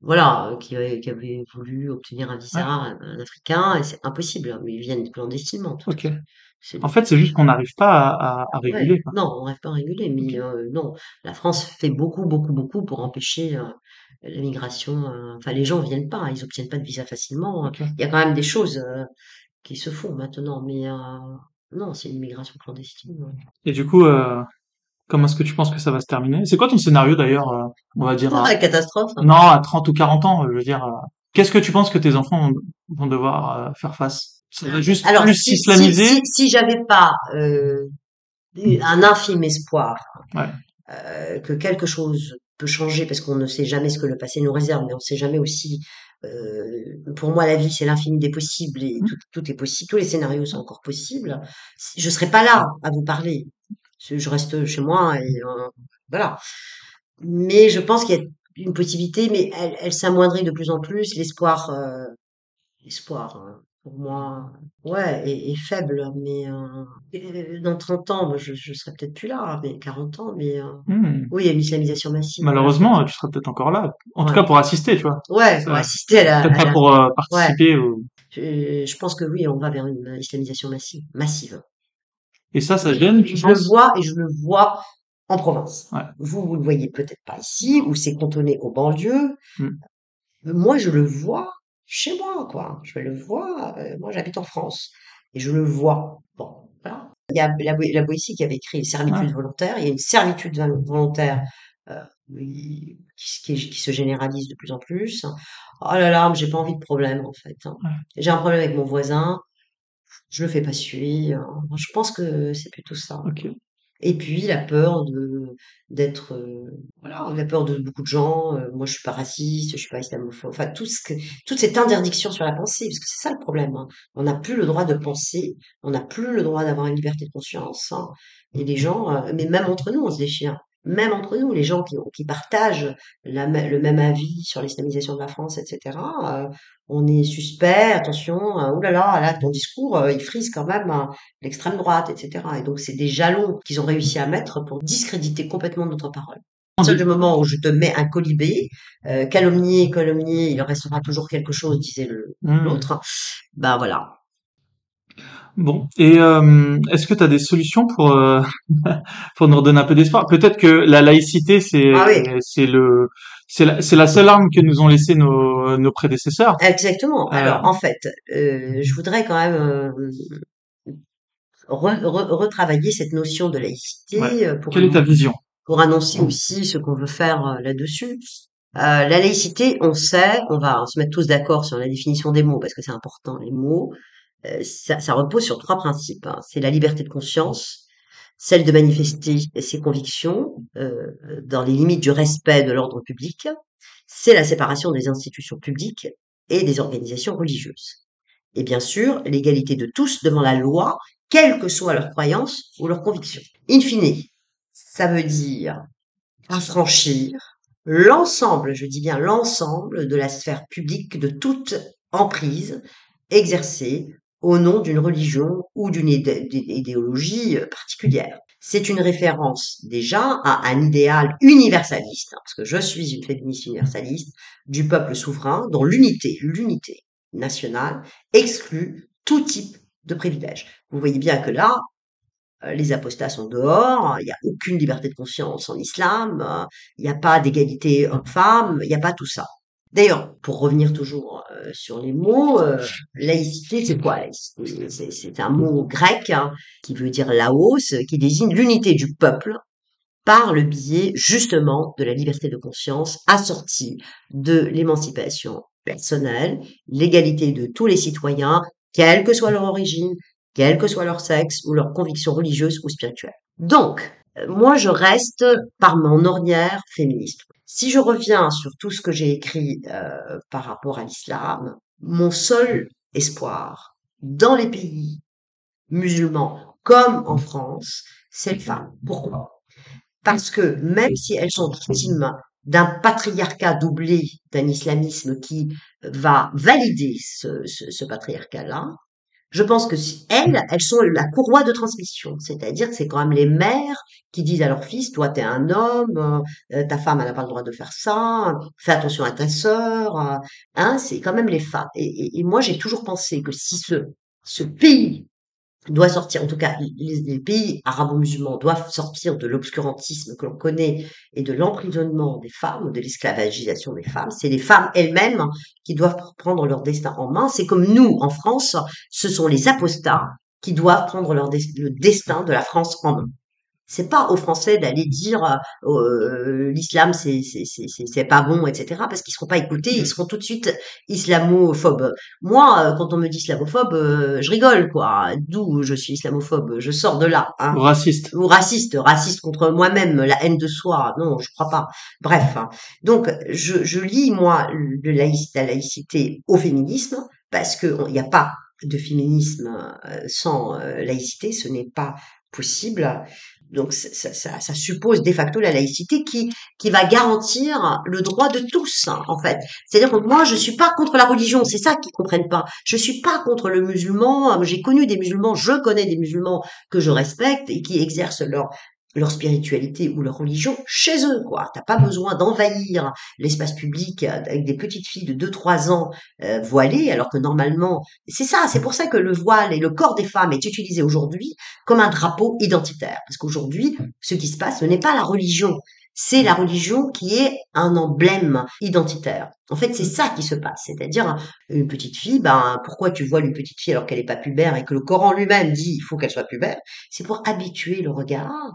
voilà, qui avait, qui avait voulu obtenir un visa, un, un Africain, et c'est impossible. Mais ils viennent clandestinement. tout En fait, c'est juste qu'on n'arrive pas à, à, à Ouais. réguler. Non, on n'arrive pas à réguler, mais non, la France fait beaucoup, beaucoup, beaucoup pour empêcher la migration. euh, Enfin, les gens viennent pas, ils obtiennent pas de visa facilement. Ok. Il y a quand même des choses euh, qui se font maintenant, mais euh, non, c'est une immigration clandestine. ouais. Et du coup, comment est-ce que tu penses que ça va se terminer? C'est quoi ton scénario d'ailleurs, euh, on va dire, à, La catastrophe. hein. non, à 30 ou 40 ans, je veux dire, euh, qu'est-ce que tu penses que tes enfants vont devoir euh, faire face? Ça va juste Alors, plus si, si, s'islamiser? si, si j'avais pas un infime espoir Ouais. que quelque chose peut changer, parce qu'on ne sait jamais ce que le passé nous réserve, mais on ne sait jamais aussi. euh, pour moi, la vie, c'est l'infini des possibles et tout, tout est possible. Tous les scénarios sont encore possibles. Je serais pas là à vous parler. Je je reste chez moi et euh, voilà. Mais je pense qu'il y a une possibilité, mais elle, elle s'amoindrit de plus en plus. L'espoir, euh, l'espoir, euh, pour moi, ouais, est, est faible. Mais euh, et dans 30 ans, moi, je, je serai peut-être plus là, mais 40 ans, mais euh, Hmm. oui, il y a une islamisation massive. Malheureusement, tu seras peut-être encore là. En tout Ouais. cas, pour assister, tu vois. Ouais, pour assister à la. Peut-être pas la- pour euh, participer. ou- je, je pense que oui, on va vers une islamisation massive. massive. Et ça, ça gêne, tu Je le vois et je le vois en province. Ouais. Vous, vous le voyez peut-être pas ici, où c'est cantonné aux banlieues. Mm. Moi, je le vois chez moi, quoi. Je le vois. euh, moi, j'habite en France et je le vois. Bon, voilà. Il y a la, la Boétie qui avait écrit servitude Ouais. volontaire. Il y a une servitude vol- volontaire euh, qui, qui- qui se généralise de plus en plus. Oh là là, mais j'ai pas envie de problème en fait. hein. Ouais. J'ai un problème avec mon voisin. Je le fais pas suivre. Je pense que c'est plutôt ça. Et puis la peur de d'être euh, voilà, la peur de beaucoup de gens. euh, moi, je suis pas raciste, je suis pas islamophobe. Enfin, tout ce que toute cette interdiction sur la pensée, parce que c'est ça le problème. hein. On n'a plus le droit de penser, on n'a plus le droit d'avoir une liberté de conscience. hein. Et les gens, euh, mais même entre nous, on se déchire. Même entre nous, les gens qui, qui partagent la, le même avis sur l'islamisation de la France, etc. euh, on est suspect, attention, euh, oh là là, là, ton discours, euh, il frise quand même euh, l'extrême droite, etc. Et donc, c'est des jalons qu'ils ont réussi à mettre pour discréditer complètement notre parole. À partir du moment où je te mets un colibé, calomnier, calomnier, il en restera toujours quelque chose, disait Hmm. l'autre. Ben voilà. Bon, et euh, est-ce que tu as des solutions pour euh, pour nous redonner un peu d'espoir? Peut-être que la laïcité c'est Ah oui. c'est le c'est la, la seule arme que nous ont laissé nos nos prédécesseurs. Exactement. Euh. Alors, en fait, euh, je voudrais quand même euh, retravailler cette notion de laïcité. Euh, pour Quelle est ta vision? Pour annoncer aussi ce qu'on veut faire là-dessus. Euh, la laïcité, on sait, on va se mettre tous d'accord sur la définition des mots parce que c'est important les mots. Ça, ça, repose sur trois principes. Hein. C'est la liberté de conscience, celle de manifester ses convictions euh, dans les limites du respect de l'ordre public. C'est la séparation des institutions publiques et des organisations religieuses. Et bien sûr, l'égalité de tous devant la loi, quelles que soient leurs croyances ou leurs convictions. In fine, ça veut dire affranchir l'ensemble, je dis bien l'ensemble de la sphère publique de toute emprise exercée au nom d'une religion ou d'une idéologie euh, particulière. C'est une référence déjà à un idéal universaliste, hein, parce que je suis une féministe universaliste, du peuple souverain dont l'unité, l'unité nationale exclut tout type de privilèges. Vous voyez bien que là, euh, les apostats sont dehors, il n'y a aucune liberté de conscience en islam, euh, il n'y a pas d'égalité homme-femme, il n'y a pas tout ça. D'ailleurs, pour revenir toujours euh, sur les mots, laïcité, c'est quoi? C'est un mot grec hein, qui veut dire laos, qui désigne l'unité du peuple par le biais justement de la liberté de conscience assortie de l'émancipation personnelle, l'égalité de tous les citoyens, quelle que soit leur origine, quel que soit leur sexe ou leurs convictions religieuses ou spirituelles. Donc, euh, moi, je reste par mon ornière féministe. Si je reviens sur tout ce que j'ai écrit euh, par rapport à l'islam, mon seul espoir dans les pays musulmans comme en France, c'est les femmes. Pourquoi? Parce que même si elles sont victimes d'un patriarcat doublé d'un islamisme qui va valider ce, ce, ce patriarcat-là, je pense que elles, elles sont la courroie de transmission. C'est-à-dire que c'est quand même les mères qui disent à leur fils, toi t'es un homme, euh, ta femme elle n'a pas le droit de faire ça, fais attention à ta sœur. Euh, hein, c'est quand même les femmes. Et, et moi j'ai toujours pensé que si ce, ce pays doit sortir, en tout cas les, pays arabo-musulmans doivent sortir de l'obscurantisme que l'on connaît et de l'emprisonnement des femmes, de l'esclavagisation des femmes. C'est les femmes elles-mêmes qui doivent prendre leur destin en main. C'est comme nous, en France, ce sont les apostats qui doivent prendre le destin de la France en main c'est pas aux Français d'aller dire euh, euh l'islam c'est c'est c'est pas bon etc parce qu'ils seront pas écoutés ils mmh. seront tout de suite islamophobes moi euh, quand on me dit islamophobe euh, je rigole quoi d'où je suis islamophobe je sors de là hein. ou raciste ou raciste raciste contre moi-même la haine de soi non je crois pas bref hein. donc je je lis moi le laïcité la laïcité au féminisme parce que il n'y a pas de féminisme sans laïcité ce n'est pas possible donc ça, ça, ça, suppose de facto la laïcité qui qui va garantir le droit de tous en fait. C'est-à-dire que moi je suis pas contre la religion, c'est ça qu'ils comprennent pas. Je suis pas contre le musulman. J'ai connu des musulmans, je connais des musulmans que je respecte et qui exercent leur leur spiritualité ou leur religion chez eux, quoi. T'as pas besoin d'envahir l'espace public avec des petites filles de 2-3 ans euh, voilées, alors que normalement, c'est ça, c'est pour ça que le voile et le corps des femmes est utilisé aujourd'hui comme un drapeau identitaire. Parce qu'aujourd'hui, ce qui se passe, ce n'est pas la religion, c'est la religion qui est un emblème identitaire. En fait, c'est ça qui se passe. C'est-à-dire, une petite fille, ben, pourquoi tu vois une petite fille alors qu'elle n'est pas pubère et que le Coran lui-même dit il faut qu'elle soit pubère? C'est pour habituer le regard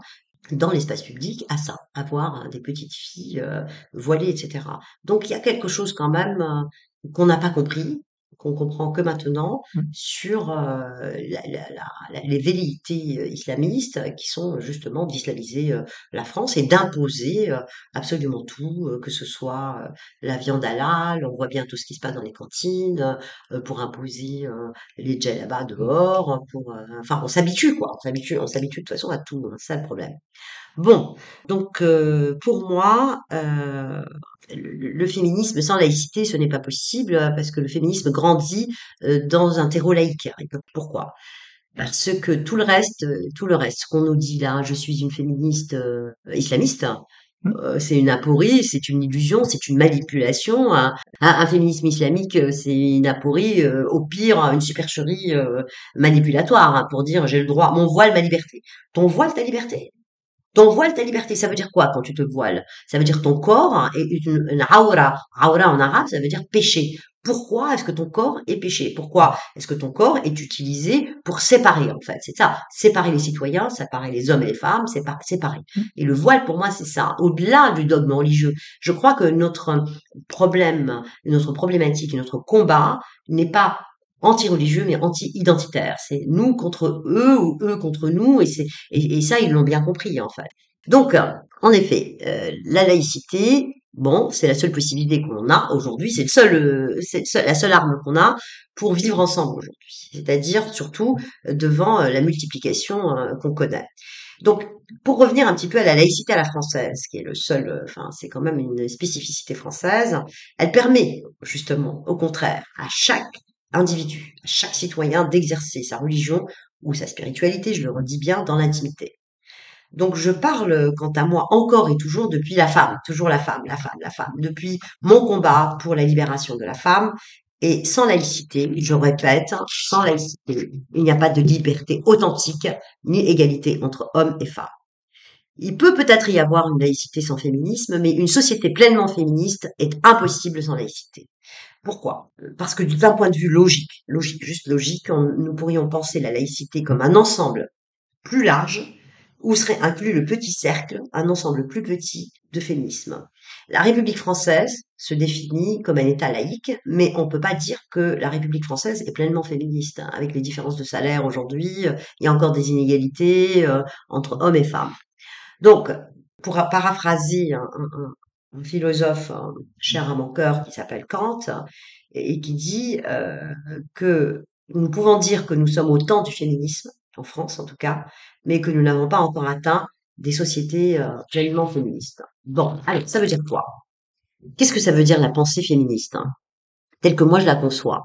dans l'espace public à ça, à voir hein, des petites filles euh, voilées, etc. Donc il y a quelque chose quand même euh, qu'on n'a pas compris, qu'on comprend que maintenant mmh. sur euh, la, la, la, les velléités euh, islamistes qui sont justement d'islamiser euh, la France et d'imposer absolument tout, que ce soit la viande halal, on voit bien tout ce qui se passe dans les cantines, pour imposer les djellabas dehors, pour, enfin on s'habitue quoi, on s'habitue, on s'habitue de toute façon à tout, hein, c'est ça le problème. Bon, donc pour moi, le, féminisme sans laïcité, ce n'est pas possible parce que le féminisme grandit dans un terreau laïque. Pourquoi? Parce que tout le reste, tout le reste, qu'on nous dit là, je suis une féministe islamiste, mmh. c'est une aporie, c'est une illusion, c'est une manipulation. Un, un, féminisme islamique, c'est une aporie, au pire, une supercherie manipulatoire hein, pour dire j'ai le droit, mon voile, ma liberté. Ton voile, ta liberté ton voile, ta liberté, ça veut dire quoi quand tu te voiles? Ça veut dire ton corps est une, une aura. Aura en arabe, ça veut dire péché. Pourquoi est-ce que ton corps est péché? Pourquoi est-ce que ton corps est utilisé pour séparer en fait? C'est ça, séparer les citoyens, séparer les hommes et les femmes, séparer. Mmh. Et le voile pour moi c'est ça. Au-delà du dogme religieux, je crois que notre problème, notre problématique, notre combat n'est pas anti-religieux mais anti-identitaire. C'est nous contre eux ou eux contre nous et c'est et, ça ils l'ont bien compris en fait. Donc en effet, euh, la laïcité, Bon, c'est la seule possibilité qu'on a aujourd'hui, c'est le seul, euh, c'est la seule arme qu'on a pour vivre ensemble aujourd'hui. C'est-à-dire surtout euh, devant euh, la multiplication qu'on connaît. Donc, pour revenir un petit peu à la laïcité à la française, qui est le seul, enfin, c'est quand même une spécificité française, elle permet justement, au contraire, à chaque individu, à chaque citoyen d'exercer sa religion ou sa spiritualité, je le redis bien, dans l'intimité. Donc je parle, quant à moi, encore et toujours depuis la femme, toujours la femme, la femme, la femme, depuis mon combat pour la libération de la femme. Et sans laïcité, je répète, sans laïcité, il n'y a pas de liberté authentique ni égalité entre hommes et femmes. Il peut peut-être y avoir une laïcité sans féminisme, mais une société pleinement féministe est impossible sans laïcité. Pourquoi? Parce que d'un point de vue logique, logique, juste logique, nous pourrions penser la laïcité comme un ensemble plus large où serait inclus le petit cercle, un ensemble plus petit de féminisme. La République française se définit comme un État laïque, mais on ne peut pas dire que la République française est pleinement féministe. Hein. Avec les différences de salaire aujourd'hui, euh, il y a encore des inégalités euh, entre hommes et femmes. Donc, pour paraphraser un, philosophe hein, cher à mon cœur qui s'appelle Kant, et, qui dit euh, que nous pouvons dire que nous sommes au temps du féminisme, en France en tout cas, mais que nous n'avons pas encore atteint des sociétés euh, pleinement féministes. Bon, allez, ça veut dire quoi? Qu'est-ce que ça veut dire la pensée féministe hein? Telle que moi je la conçois.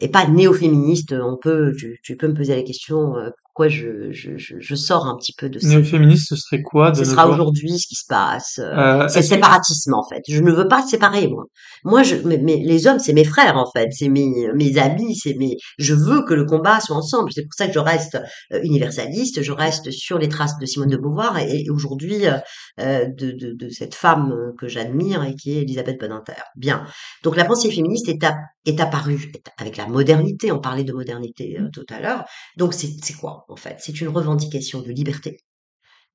Et pas néo-féministe, on peut, tu, peux me poser la question, euh, je, je, je, sors un petit peu de ça. Néo-féministe, ce serait quoi Ce sera aujourd'hui ce qui se passe. Euh, euh c'est le séparatisme, en fait. Je ne veux pas séparer, moi. Moi, je, mais, les hommes, c'est mes frères, en fait. C'est mes, mes amis, c'est mes, je veux que le combat soit ensemble. C'est pour ça que je reste euh, universaliste, je reste sur les traces de Simone de Beauvoir et, aujourd'hui euh, de, de, de, cette femme que j'admire et qui est Elisabeth Badinter. Bien. Donc la pensée féministe est, est apparue avec la modernité. On parlait de modernité tout à l'heure. Donc c'est quoi en fait? C'est une revendication de liberté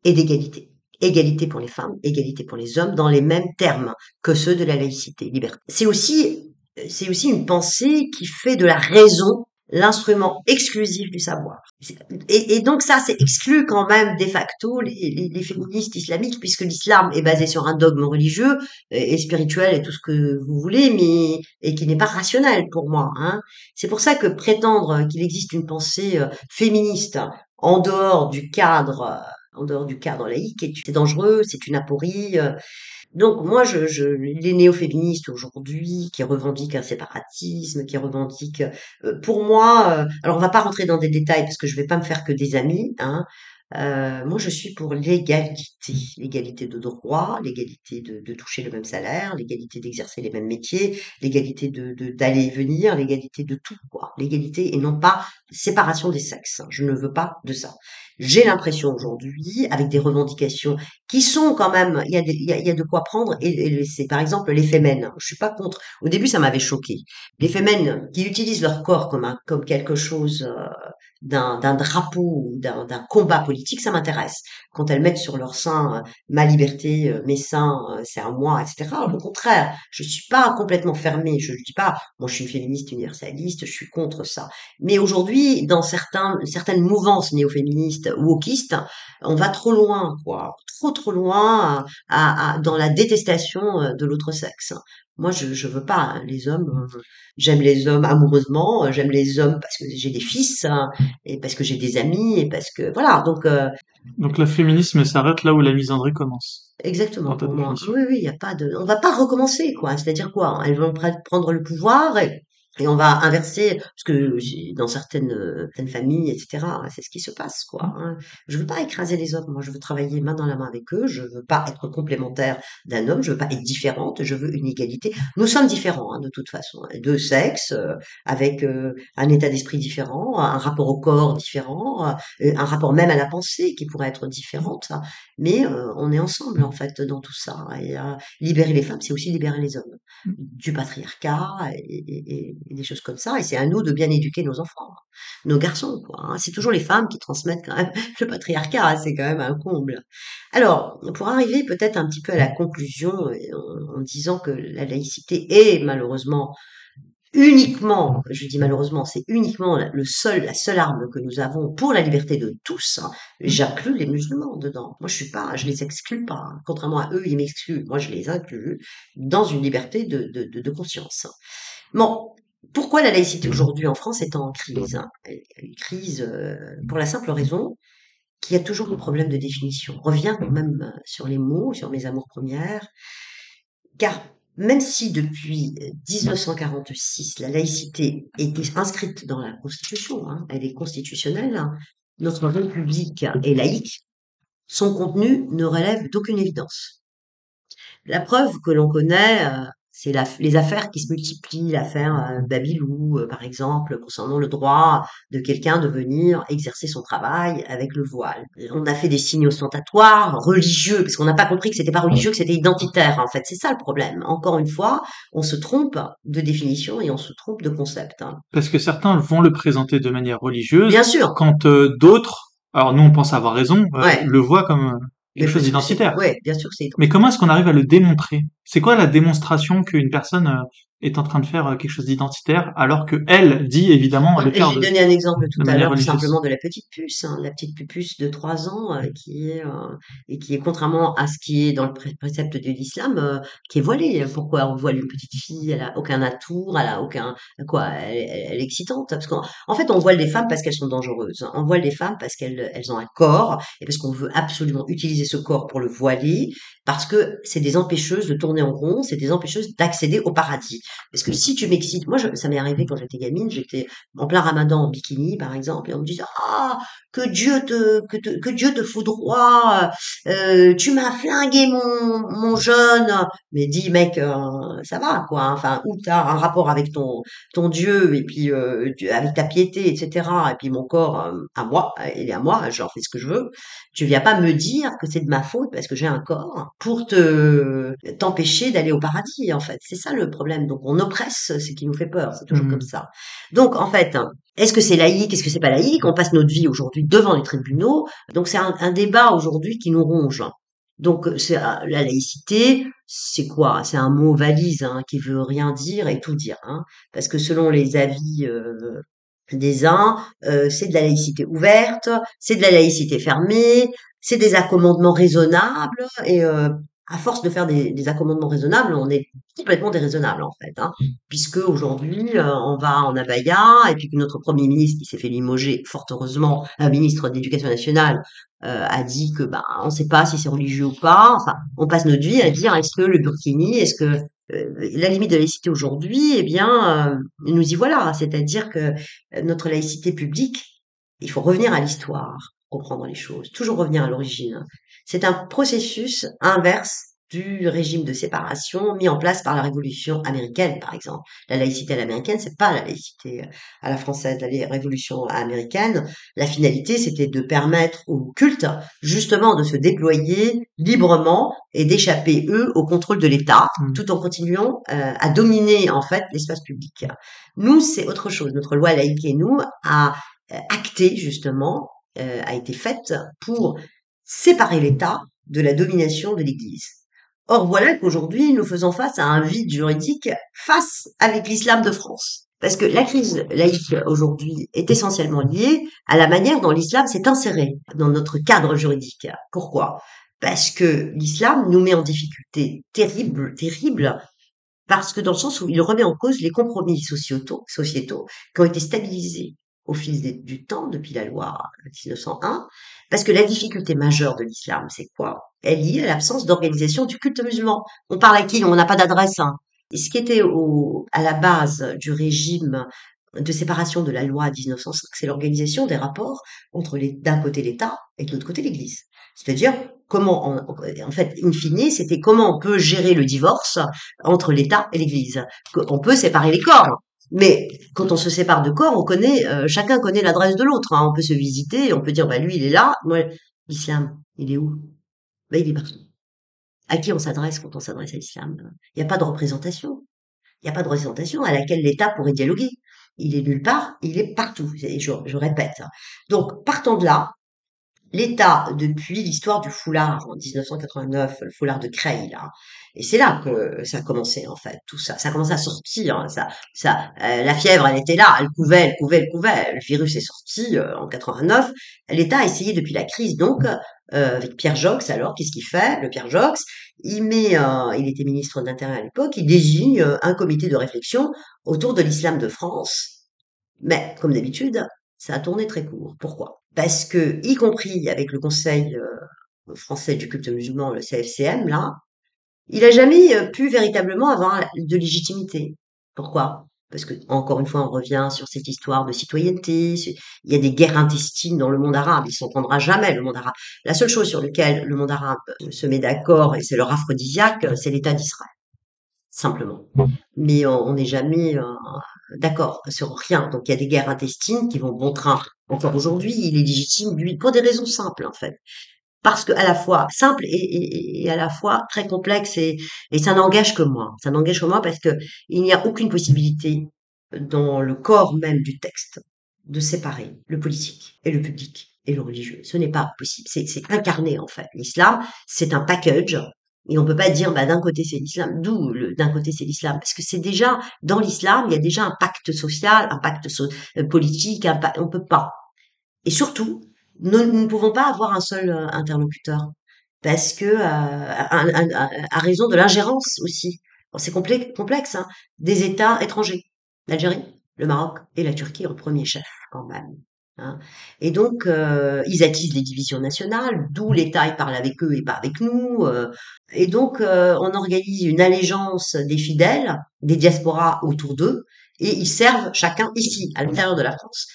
et d'égalité. Égalité pour les femmes, égalité pour les hommes, dans les mêmes termes que ceux de la laïcité, liberté. C'est aussi, c'est aussi une pensée qui fait de la raison l'instrument exclusif du savoir. Et, donc ça, c'est exclu quand même de facto les, féministes islamiques, puisque l'islam est basé sur un dogme religieux et, spirituel et tout ce que vous voulez, mais et qui n'est pas rationnel pour moi. Hein. C'est pour ça que prétendre qu'il existe une pensée euh, féministe en dehors du cadre, euh, en dehors du cadre laïque, c'est dangereux, c'est une aporie. Donc moi, je, je, les néo-féministes aujourd'hui qui revendiquent un séparatisme, qui revendiquent, euh, pour moi, euh, alors on va pas rentrer dans des détails parce que je vais pas me faire que des amis, hein, euh, moi, je suis pour l'égalité, l'égalité de droit, l'égalité de, de, toucher le même salaire, l'égalité d'exercer les mêmes métiers, l'égalité de d'aller et venir, l'égalité de tout, quoi. L'égalité et non pas séparation des sexes. Je ne veux pas de ça. J'ai l'impression aujourd'hui, avec des revendications qui sont quand même, il y a, il y a, de quoi prendre. Et, c'est par exemple les femmes. Je suis pas contre. Au début, ça m'avait choqué. Les femmes qui utilisent leur corps comme un, comme quelque chose euh, d'un drapeau ou d'un combat politique, ça m'intéresse. Quand elles mettent sur leur sein euh, ma liberté, euh, mes seins, euh, c'est à moi, etc. Au contraire, je suis pas complètement fermée. Je ne dis pas, moi je suis une féministe universaliste, je suis contre ça. Mais aujourd'hui, dans certains, certaines mouvances néo-féministes, wokistes, on va trop loin, quoi, trop trop loin à, dans la détestation de l'autre sexe. Moi, je je veux pas hein, les hommes. Euh, j'aime les hommes amoureusement. Euh, j'aime les hommes parce que j'ai des fils hein, et parce que j'ai des amis et parce que voilà. Donc euh, donc le féminisme s'arrête là où la misandrie commence. Exactement. Oui, oui, il y a pas de. On va pas recommencer quoi. C'est-à-dire quoi? Elles vont prendre le pouvoir et Et on va inverser, parce que dans certaines, certaines familles, etc., c'est ce qui se passe, quoi. Hein. Je veux pas écraser les hommes, moi je veux travailler main dans la main avec eux, je veux pas être complémentaire d'un homme, je veux pas être différente, je veux une égalité. Nous sommes différents, hein, de toute façon, hein. deux sexes, euh, avec euh, un état d'esprit différent, un rapport au corps différent, euh, un rapport même à la pensée qui pourrait être différente, mais on est ensemble, en fait, dans tout ça. Et libérer les femmes, c'est aussi libérer les hommes mmh. du patriarcat et, et des choses comme ça. Et c'est à nous de bien éduquer nos enfants, nos garçons. Quoi, hein. C'est toujours les femmes qui transmettent quand même le patriarcat. Hein, c'est quand même un comble. Alors, pour arriver peut-être un petit peu à la conclusion, en, disant que la laïcité est malheureusement uniquement, je dis malheureusement, c'est uniquement le seul, la seule arme que nous avons pour la liberté de tous. Hein. J'inclus les musulmans dedans. Moi, je suis pas, je les exclue pas. Contrairement à eux, ils m'excluent. Moi, je les inclus dans une liberté de, de, de, de conscience. Bon, pourquoi la laïcité aujourd'hui en France est en crise hein? Crise euh, pour la simple raison qu'il y a toujours un problème de définition. On revient même euh, sur les mots, sur mes amours premières, car même si depuis 1946 la laïcité est inscrite dans la Constitution, hein, elle est constitutionnelle, hein, notre République est laïque, son contenu ne relève d'aucune évidence. La preuve que l'on connaît, euh, c'est les affaires qui se multiplient, l'affaire euh, Babylou, euh, par exemple, concernant le droit de quelqu'un de venir exercer son travail avec le voile. On a fait des signes ostentatoires, religieux, parce qu'on n'a pas compris que c'était pas religieux, que c'était identitaire, en fait. C'est ça le problème. Encore une fois, on se trompe de définition et on se trompe de concept. Hein. Parce que certains vont le présenter de manière religieuse. Bien sûr. Quand euh, d'autres, alors nous on pense avoir raison, le voient comme quelque chose d'identitaire. Oui, bien sûr c'est. Mais comment est-ce qu'on arrive à le démontrer? C'est quoi la démonstration qu'une personne euh, est en train de faire euh, quelque chose d'identitaire alors que elle dit évidemment le faire. J'ai donné un exemple tout à l'heure simplement de la petite puce, hein, la petite puce de trois ans euh, qui est euh, et qui est contrairement à ce qui est dans le précepte de l'islam qui est voilée. Pourquoi on voile une petite fille? Elle a aucun atour, elle a aucun quoi elle, est excitante parce qu'en en fait on voile des femmes parce qu'elles sont dangereuses. On voile des femmes parce qu'elles elles ont un corps et parce qu'on veut absolument utiliser ce corps pour le voiler parce que c'est des empêcheuses de tourner en rond, c'est des empêcheuses d'accéder au paradis. Parce que si tu m'excites, moi, ça m'est arrivé quand j'étais gamine, j'étais en plein ramadan en bikini, par exemple, et on me disait, ah, que Dieu te, que, foudroie, euh, tu m'as flingué mon, mon jeune. Mais dis, mec, euh, ça va, quoi. Enfin, ou t'as un rapport avec ton, ton Dieu, et puis, euh, avec ta piété, etc. Et puis mon corps, à moi, il est à moi, j'en fais ce que je veux. Tu viens pas me dire que c'est de ma faute parce que j'ai un corps pour te, t'empêcher d'aller au paradis, en fait. C'est ça le problème. Donc, on oppresse ce qui nous fait peur. C'est toujours mmh. comme ça. Donc, en fait, est-ce que c'est laïque Est-ce que c'est pas laïque? On passe notre vie aujourd'hui devant les tribunaux. Donc, c'est un, débat aujourd'hui qui nous ronge. Donc, c'est, euh, la laïcité, c'est quoi? C'est un mot valise hein, qui veut rien dire et tout dire. Hein, parce que selon les avis euh, des uns, euh, c'est de la laïcité ouverte, c'est de la laïcité fermée, c'est des accommodements raisonnables et à force de faire des, des, accommodements raisonnables, on est complètement déraisonnable en fait, hein, puisque aujourd'hui euh, on va en abaya et puis que notre premier ministre qui s'est fait limoger, fort heureusement, un ministre d'éducation nationale euh, a dit que bah on ne sait pas si c'est religieux ou pas. Enfin, on passe notre vie à dire est-ce que le burkini, est-ce que euh, la limite de laïcité aujourd'hui, eh bien, nous y voilà. C'est-à-dire que notre laïcité publique, il faut revenir à l'histoire, comprendre les choses, toujours revenir à l'origine. C'est un processus inverse du régime de séparation mis en place par la Révolution américaine, par exemple. La laïcité à l'américaine, c'est pas la laïcité euh, à la française, la Révolution américaine. La finalité, c'était de permettre aux cultes, justement, de se déployer librement et d'échapper, eux, au contrôle de l'État, mmh. tout en continuant euh, à dominer, en fait, l'espace public. Nous, c'est autre chose. Notre loi laïque et nous a euh, acté, justement, a été faite pour séparer l'État de la domination de l'Église. Or voilà qu'aujourd'hui nous faisons face à un vide juridique face avec l'islam de France. Parce que la crise laïque aujourd'hui est essentiellement liée à la manière dont l'islam s'est inséré dans notre cadre juridique. Pourquoi? Parce que l'islam nous met en difficulté terrible, terrible, parce que dans le sens où il remet en cause les compromis sociétaux, qui ont été stabilisés au fil du temps, depuis la loi 1901, parce que la difficulté majeure de l'islam, c'est quoi? Est liée à l'absence d'organisation du culte musulman. On parle à qui? On n'a pas d'adresse. Hein. ce qui était à la base du régime de séparation de la loi 1905, c'est l'organisation des rapports entre d'un côté l'État et de l'autre côté l'Église. C'est-à-dire comment, en, fait, in fine, c'était comment on peut gérer le divorce entre l'État et l'Église. On peut séparer les corps, mais quand on se sépare de corps, on euh, chacun connaît l'adresse de l'autre. Hein. On peut se visiter, on peut dire, bah lui, il est là. Moi, l'islam, il est où? Bah, il est partout. À qui on s'adresse quand on s'adresse à l'islam? Il n'y a pas de représentation. Il n'y a pas de représentation à laquelle l'État pourrait dialoguer. Il est nulle part, il est partout. Je, je répète. Hein. Donc, partant de là, l'État, depuis l'histoire du foulard en 1989, le foulard de Creil, là, et c'est là que ça a commencé en fait, tout ça. Ça a commencé à sortir. Hein, ça, euh, la fièvre, elle était là, elle couvait, elle couvait, elle couvait. Le virus est sorti euh, en 89. L'État a essayé depuis la crise, donc euh, avec Pierre Jox. Alors, qu'est-ce qu'il fait Le Pierre Jox, il met, il était ministre d'Intérieur à l'époque, il désigne un comité de réflexion autour de l'islam de France. Mais comme d'habitude, ça a tourné très court. Pourquoi? Parce que, y compris avec le Conseil français du culte musulman, le CFCM, là, il a jamais euh, pu véritablement avoir de légitimité. Pourquoi? Parce que encore une fois, on revient sur cette histoire de citoyenneté. Il y a des guerres intestines dans le monde arabe. Il s'entendra jamais le monde arabe. La seule chose sur laquelle le monde arabe se met d'accord, et c'est leur aphrodisiaque, c'est l'État d'Israël, simplement. Mais on n'est jamais euh, d'accord sur rien. Donc il y a des guerres intestines qui vont bon train. Encore aujourd'hui, il est légitime, lui, pour des raisons simples en fait parce que à la fois simple et, à la fois très complexe et, ça n'engage que moi. Ça n'engage que moi parce que il n'y a aucune possibilité dans le corps même du texte de séparer le politique et le public et le religieux. Ce n'est pas possible. C'est incarné en fait. L'islam, c'est un package et on peut pas dire bah d'un côté c'est l'islam, d'où d'un côté c'est l'islam parce que c'est déjà dans l'islam il y a déjà un pacte social, un pacte euh, politique, un on peut pas. Et surtout, nous, ne pouvons pas avoir un seul euh, interlocuteur parce que euh, à, raison de l'ingérence aussi. c'est complexe, hein, des États étrangers, l'Algérie, le Maroc et la Turquie en premier chef quand même. Hein. Et donc, euh, ils attisent les divisions nationales, d'où l'État il parle avec eux et pas avec nous. et donc, on organise une allégeance des fidèles, des diasporas autour d'eux, et ils servent chacun ici, à l'intérieur de la France,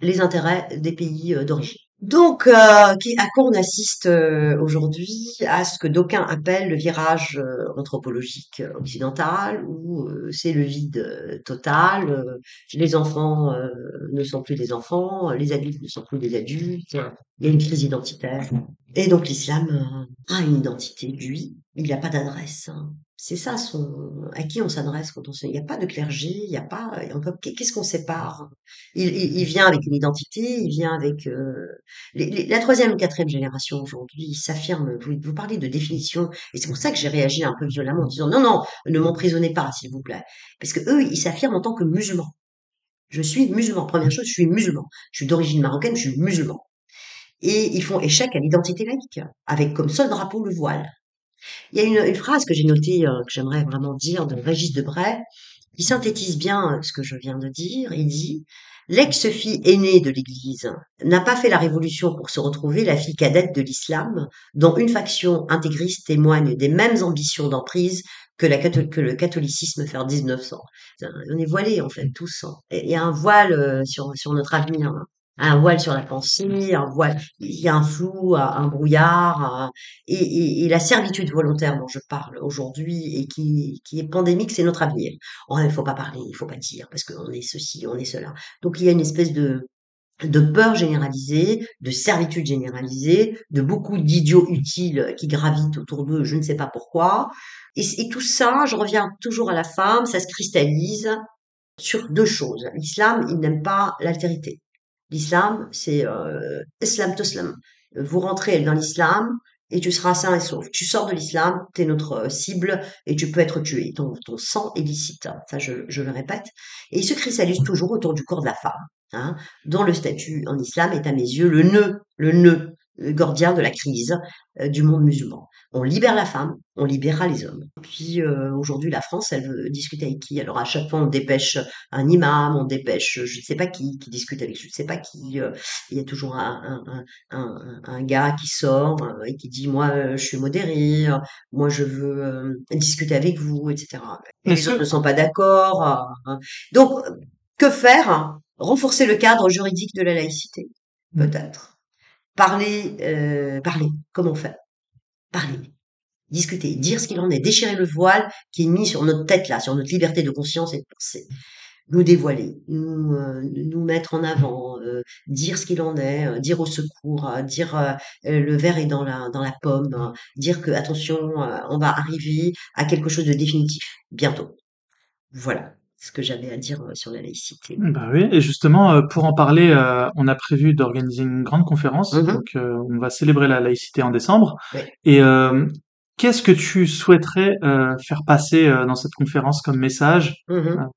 les intérêts des pays d'origine. Donc, euh, à quoi on assiste euh, aujourd'hui? À ce que d'aucuns appellent le virage euh, anthropologique occidental, où c'est le vide total, les enfants ne sont plus des enfants, les adultes ne sont plus des adultes, il y a une crise identitaire. Et donc l'islam a une identité, lui, il n'y a pas d'adresse. Hein. C'est ça à qui on s'adresse quand on se il n'y a pas de clergé, il n'y a pas qu'est-ce qu'on sépare? Il, vient avec une identité, il vient avec euh, la troisième quatrième génération aujourd'hui s'affirme. Vous, vous parlez de définition et c'est pour ça que j'ai réagi un peu violemment en disant non non ne m'emprisonnez pas s'il vous plaît parce que eux ils s'affirment en tant que musulmans. Je suis musulman. Première chose, je suis musulman. Je suis d'origine marocaine, je suis musulman. Et ils font échec à l'identité laïque, avec comme seul drapeau le voile. Il y a une, une phrase que j'ai notée, euh, que j'aimerais vraiment dire, de Régis Debray, qui synthétise bien euh, ce que je viens de dire. Il dit L'ex-fille aînée de l'Église n'a pas fait la révolution pour se retrouver la fille cadette de l'islam, dont une faction intégriste témoigne des mêmes ambitions d'emprise que, la, que le catholicisme fait en 1900. On est voilés, en fait, tous. Hein. Il y a un voile euh, sur, sur notre avenir. Hein un voile sur la pensée, un voile, il y a un flou, un brouillard, et, la servitude volontaire dont je parle aujourd'hui et qui, qui est pandémique, c'est notre avenir. Oh, il ne faut pas parler, il faut pas dire, parce qu'on est ceci, on est cela. Donc il y a une espèce de, de peur généralisée, de servitude généralisée, de beaucoup d'idiots utiles qui gravitent autour d'eux, je ne sais pas pourquoi. Et tout ça, je reviens toujours à la femme, ça se cristallise sur deux choses. L'islam, il n'aime pas l'altérité. L'islam, c'est euh, islam toslam. Vous rentrez dans l'islam et tu seras sain et sauf. Tu sors de l'islam, tu es notre euh, cible et tu peux être tué. Ton, ton sang est licite. Ça, je, je, le répète. Et il se cristallise toujours autour du corps de la femme, hein, dont le statut en islam est à mes yeux le nœud, le nœud gordien de la crise euh, du monde musulman. On libère la femme, on libérera les hommes. Puis euh, aujourd'hui, la France, elle veut discuter avec qui? Alors à chaque fois, on dépêche un imam, on dépêche, je ne sais pas qui, qui discute avec, je ne sais pas qui. Euh, il y a toujours un, un, un, un gars qui sort et qui dit moi, je suis modéré, moi, je veux discuter avec vous, etc. les autres ne sont pas d'accord. donc, que faire? Renforcer le cadre juridique de la laïcité, mmh. peut-être parler, euh, parler, comment faire? Parler, discuter, dire ce qu'il en est, déchirer le voile qui est mis sur notre tête là, sur notre liberté de conscience et de pensée, nous dévoiler, nous, euh, nous mettre en avant, euh, dire ce qu'il en est, dire au secours, dire le verre est dans la dans la pomme, dire que attention, on va arriver à quelque chose de définitif bientôt. Voilà ce que j'avais à dire euh, sur la laïcité. Bah oui, et justement, euh, pour en parler, euh, on a prévu d'organiser une grande conférence. Mmh donc, on va célébrer la laïcité en décembre. Et qu'est-ce que tu souhaiterais faire passer dans cette conférence comme message? Mmh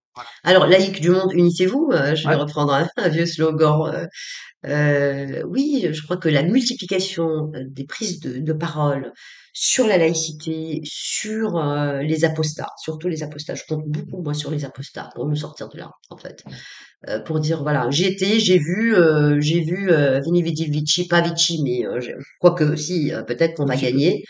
Alors, laïque du monde, unissez-vous. je vais reprendre un, vieux slogan. oui, je crois que la multiplication des prises de, de parole sur la laïcité, sur euh, les apostats, surtout les apostats. Je compte beaucoup moi sur les apostats pour nous sortir de là, en fait, euh, pour dire voilà, j'ai été, j'ai vu, euh, j'ai vu Vini Vidi Vici, pas Vici, mais je crois que si, peut-être qu'on va gagner.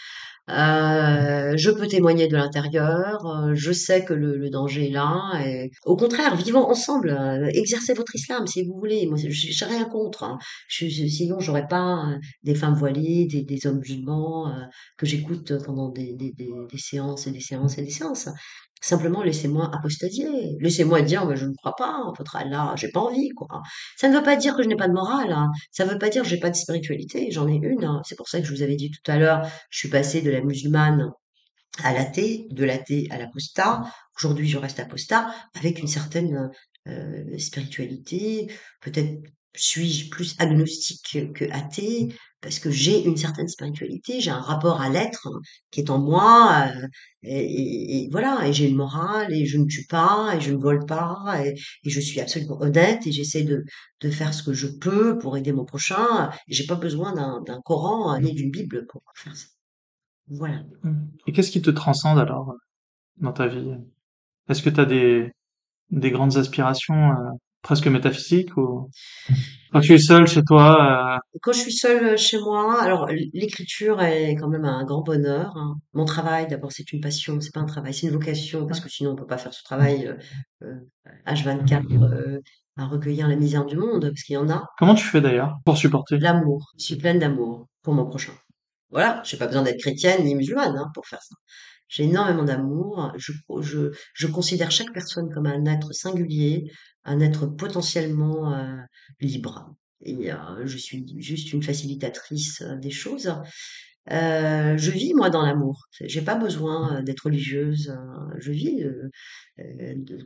Euh, je peux témoigner de l'intérieur, euh, je sais que le, le, danger est là. Et... Au contraire, vivons ensemble, euh, exercez votre islam si vous voulez. Moi, j'ai rien contre. Hein. Je, sinon, j'aurais pas des femmes voilées, des, des hommes musulmans que j'écoute pendant des, des, des, séances et des séances et des séances. Simplement, laissez-moi apostasier. Laissez-moi dire, mais je ne crois pas votre Allah, j'ai pas envie, quoi. Ça ne veut pas dire que je n'ai pas de morale, hein. Ça ne veut pas dire que j'ai pas de spiritualité, j'en ai une. Hein. C'est pour ça que je vous avais dit tout à l'heure, je suis passée de la musulmane à l'athée, de l'athée à l'apostat. Aujourd'hui, je reste apostat avec une certaine euh, spiritualité, peut-être suis-je plus agnostique que athée parce que j'ai une certaine spiritualité, j'ai un rapport à l'être qui est en moi, euh, et, voilà, et j'ai une morale, et je ne tue pas, et je ne vole pas, et, je suis absolument honnête, et j'essaie de, de faire ce que je peux pour aider mon prochain. J'ai pas besoin d'un Coran ni d'une Bible pour faire ça. Voilà. Et qu'est-ce qui te transcende alors dans ta vie? Est-ce que tu as des, des grandes aspirations euh, presque métaphysique ou quand tu es seul chez toi euh... Quand je suis seule euh, chez moi, alors l'écriture est quand même un grand bonheur. Hein. Mon travail, d'abord, c'est une passion, c'est pas un travail, c'est une vocation parce que sinon on peut pas faire ce travail euh, H24 euh, euh, à recueillir la misère du monde parce qu'il y en a. Comment tu fais d'ailleurs pour supporter? L'amour. Je suis pleine d'amour pour mon prochain. Voilà, j'ai pas besoin d'être chrétienne ni musulmane hein, pour faire ça. J'ai énormément d'amour. Je, je, je considère chaque personne comme un être singulier, un être potentiellement euh, libre. Et euh, je suis juste une facilitatrice euh, des choses. Je vis moi dans l'amour. J'ai pas besoin d'être religieuse. Je vis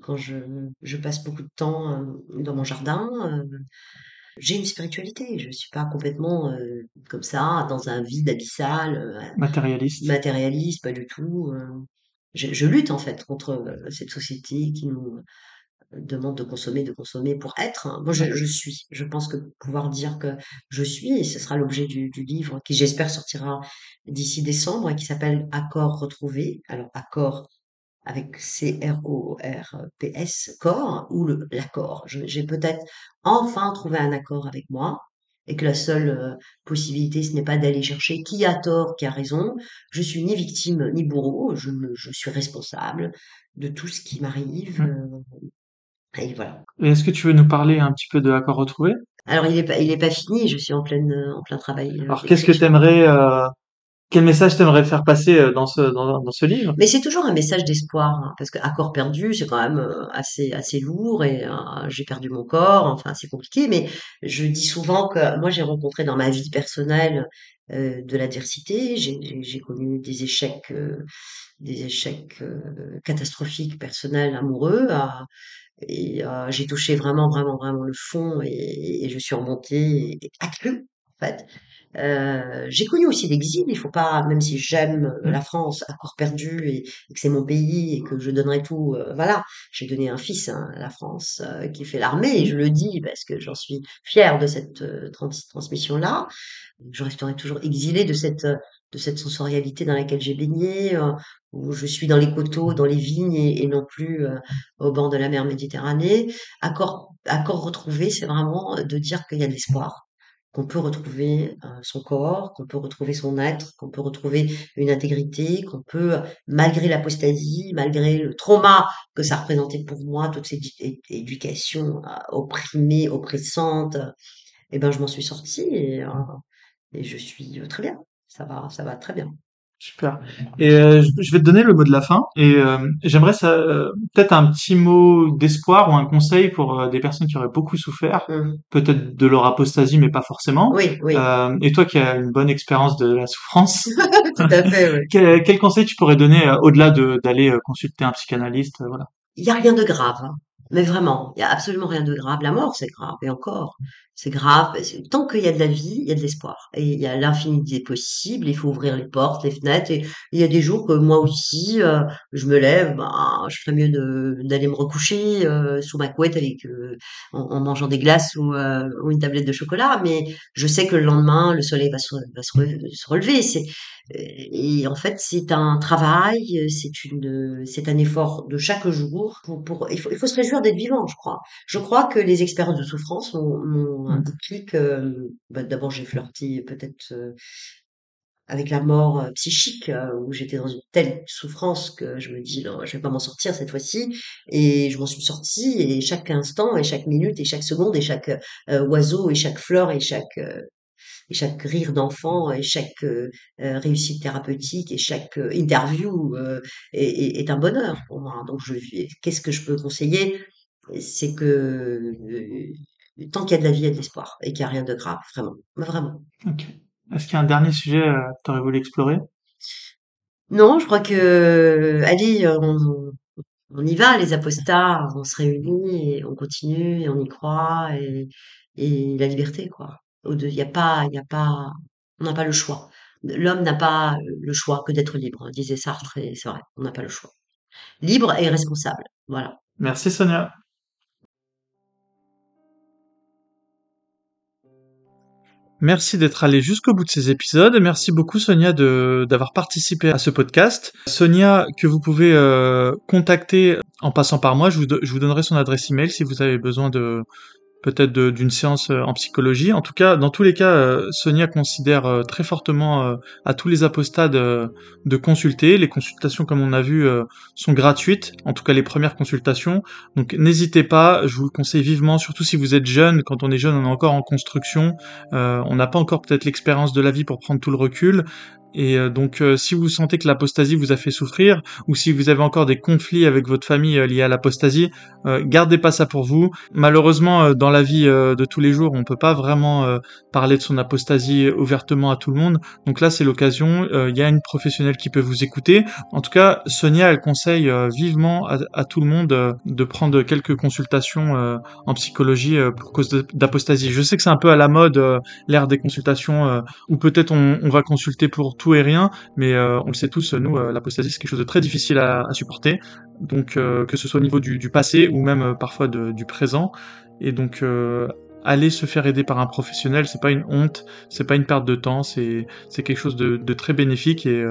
quand je, je, passe beaucoup de temps dans mon jardin. J'ai une spiritualité. Je suis pas complètement comme ça dans un vide abyssal. matérialiste. Matérialiste, pas du tout. Je, je, lutte en fait contre cette société qui nous demande de consommer, de consommer pour être. Moi, je, suis. Je pense que pouvoir dire que je suis, et ce sera l'objet du, livre qui, j'espère, sortira d'ici décembre et qui s'appelle Accord retrouvé. Alors, accord avec C-R-O-R-P-S, corps, ou l'accord. J'ai peut-être enfin trouvé un accord avec moi et que la seule euh, possibilité, ce n'est pas d'aller chercher qui a tort, qui a raison. Je suis ni victime ni bourreau, je, je suis responsable de tout ce qui m'arrive. Mmh. Euh, et voilà. Est-ce que tu veux nous parler un petit peu de Accord retrouvé? Alors il est pas, il est pas fini. Je suis en pleine, en plein travail. Euh, Alors qu'est-ce que tu aimerais, euh, quel message t'aimerais faire passer euh, dans ce dans, ce livre? Mais c'est toujours un message d'espoir hein, parce que accord perdu, c'est quand même assez assez lourd et j'ai perdu mon corps. Enfin, c'est compliqué. Mais je dis souvent que moi j'ai rencontré dans ma vie personnelle euh, de l'adversité. J'ai connu des échecs, des échecs catastrophiques personnels, amoureux. Et euh, j'ai touché vraiment, vraiment, vraiment le fond et, et je suis remontée accrue, en fait. Euh, j'ai connu aussi l'exil. Il faut pas, même si j'aime Mmh. la France à corps perdu et, et que c'est mon pays et que je donnerai tout, euh, voilà. J'ai donné un fils hein, à la France euh, qui fait l'armée et je le dis parce que j'en suis fière de cette euh, trans- transmission-là. Je resterai toujours exilée de cette de cette sensorialité dans laquelle j'ai baigné, euh, où je suis dans les coteaux, dans les vignes et, et non plus euh, au bord de la mer Méditerranée. Accord, accord retrouvé, c'est vraiment de dire qu'il y a de l'espoir, qu'on peut retrouver euh, son corps, qu'on peut retrouver son être, qu'on peut retrouver une intégrité, qu'on peut, malgré l'apostasie, malgré le trauma que ça représentait pour moi, toute cette éducation euh, opprimée, oppressante, eh ben je m'en suis sortie et, euh, et je suis très bien. Ça va, ça va très bien. Super. Et euh, je vais te donner le mot de la fin. Et euh, j'aimerais ça, euh, peut-être un petit mot d'espoir ou un conseil pour des personnes qui auraient beaucoup souffert, Mmh. peut-être de leur apostasie, mais pas forcément. Oui, oui, et toi qui as une bonne expérience de la souffrance, tout à fait, oui. quel, quel conseil tu pourrais donner au-delà de d'aller consulter un psychanalyste, voilà? Il y a rien de grave, hein. Mais vraiment, il y a absolument rien de grave. La mort, c'est grave, et encore, c'est grave. Tant qu'il y a de la vie, il y a de l'espoir. Et il y a l'infini des possibles, il faut ouvrir les portes, les fenêtres. Et il y a des jours que moi aussi, euh, je me lève, ben, je ferais mieux d'aller me recoucher euh, sous ma couette avec euh, en, mangeant des glaces ou, euh, ou une tablette de chocolat. Mais je sais que le lendemain, le soleil va se, se relever. C'est et en fait, c'est un travail, c'est une, c'est un effort de chaque jour pour, pour, il faut, il faut se réjouir d'être vivant, je crois. Je crois que les expériences de souffrance ont, ont un Mm. déclic. euh, bah, d'abord, j'ai flirté peut-être euh, avec la mort euh, psychique, euh, où j'étais dans une telle souffrance que je me dis non, je vais pas m'en sortir cette fois-ci. Et je m'en suis sortie. Et chaque instant, et chaque minute, et chaque seconde, et chaque euh, oiseau, et chaque fleur, et chaque euh, et chaque rire d'enfant et chaque euh, euh, réussite thérapeutique et chaque euh, interview est, est- est un bonheur pour moi. Donc, qu'est-ce que je peux conseiller? C'est que tant qu'il y a de la vie, il y a de l'espoir et qu'il n'y a rien de grave, vraiment, vraiment. Ok. Est-ce qu'il y a un dernier sujet que tu aurais voulu explorer? Non, je crois que allez, on, on y va, les apostats, on se réunit et on continue et on y croit et, et la liberté, quoi. Il y a pas, il y a pas, on n'a pas le choix. L'homme n'a pas le choix que d'être libre, disait Sartre, et c'est vrai, on n'a pas le choix. Libre et responsable, voilà. Merci Sonia. Merci d'être allé jusqu'au bout de ces épisodes. Merci beaucoup Sonia d'avoir participé à ce podcast. Sonia que vous pouvez euh, contacter en passant par moi. Je vous, je vous donnerai son adresse email si vous avez besoin de peut-être d'une séance euh, en psychologie. En tout cas, dans tous les cas, euh, Sonia considère euh, très fortement à tous les apostats de, de consulter. Les consultations, comme on a vu, sont gratuites. En tout cas, les premières consultations. Donc, n'hésitez pas. Je vous le conseille vivement, surtout si vous êtes jeune. Quand on est jeune, on est encore en construction. On n'a pas encore peut-être l'expérience de la vie pour prendre tout le recul. Et euh, donc, euh, si vous sentez que l'apostasie vous a fait souffrir, ou si vous avez encore des conflits avec votre famille euh, liés à l'apostasie, euh, gardez pas ça pour vous. Malheureusement, euh, dans la vie de tous les jours, on peut pas vraiment parler de son apostasie ouvertement à tout le monde. Donc là, c'est l'occasion. Il y a une professionnelle qui peut vous écouter. En tout cas, Sonia, elle conseille vivement à, tout le monde de prendre quelques consultations en psychologie pour cause d'apostasie. Je sais que c'est un peu à la mode l'ère des consultations où peut-être on, on va consulter pour tout et rien, mais euh, on le sait tous, nous, euh, l'apostasie, c'est quelque chose de très difficile à, supporter. Donc, euh, que ce soit au niveau du, passé ou même parfois du présent. Et donc, aller se faire aider par un professionnel, c'est pas une honte, c'est pas une perte de temps, c'est quelque chose de, très bénéfique et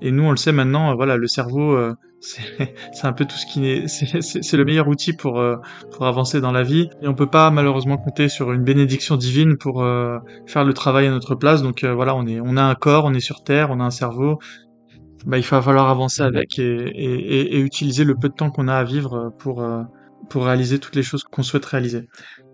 et nous, on le sait maintenant, voilà, le cerveau, c'est un peu tout ce qui est, c'est le meilleur outil pour euh, pour avancer dans la vie. Et on peut pas malheureusement compter sur une bénédiction divine pour euh, faire le travail à notre place. Donc euh, voilà, on est, on a un corps, on est sur terre, on a un cerveau. Bah, il va falloir avancer avec et, et, et- et utiliser le peu de temps qu'on a à vivre pour euh, pour réaliser toutes les choses qu'on souhaite réaliser.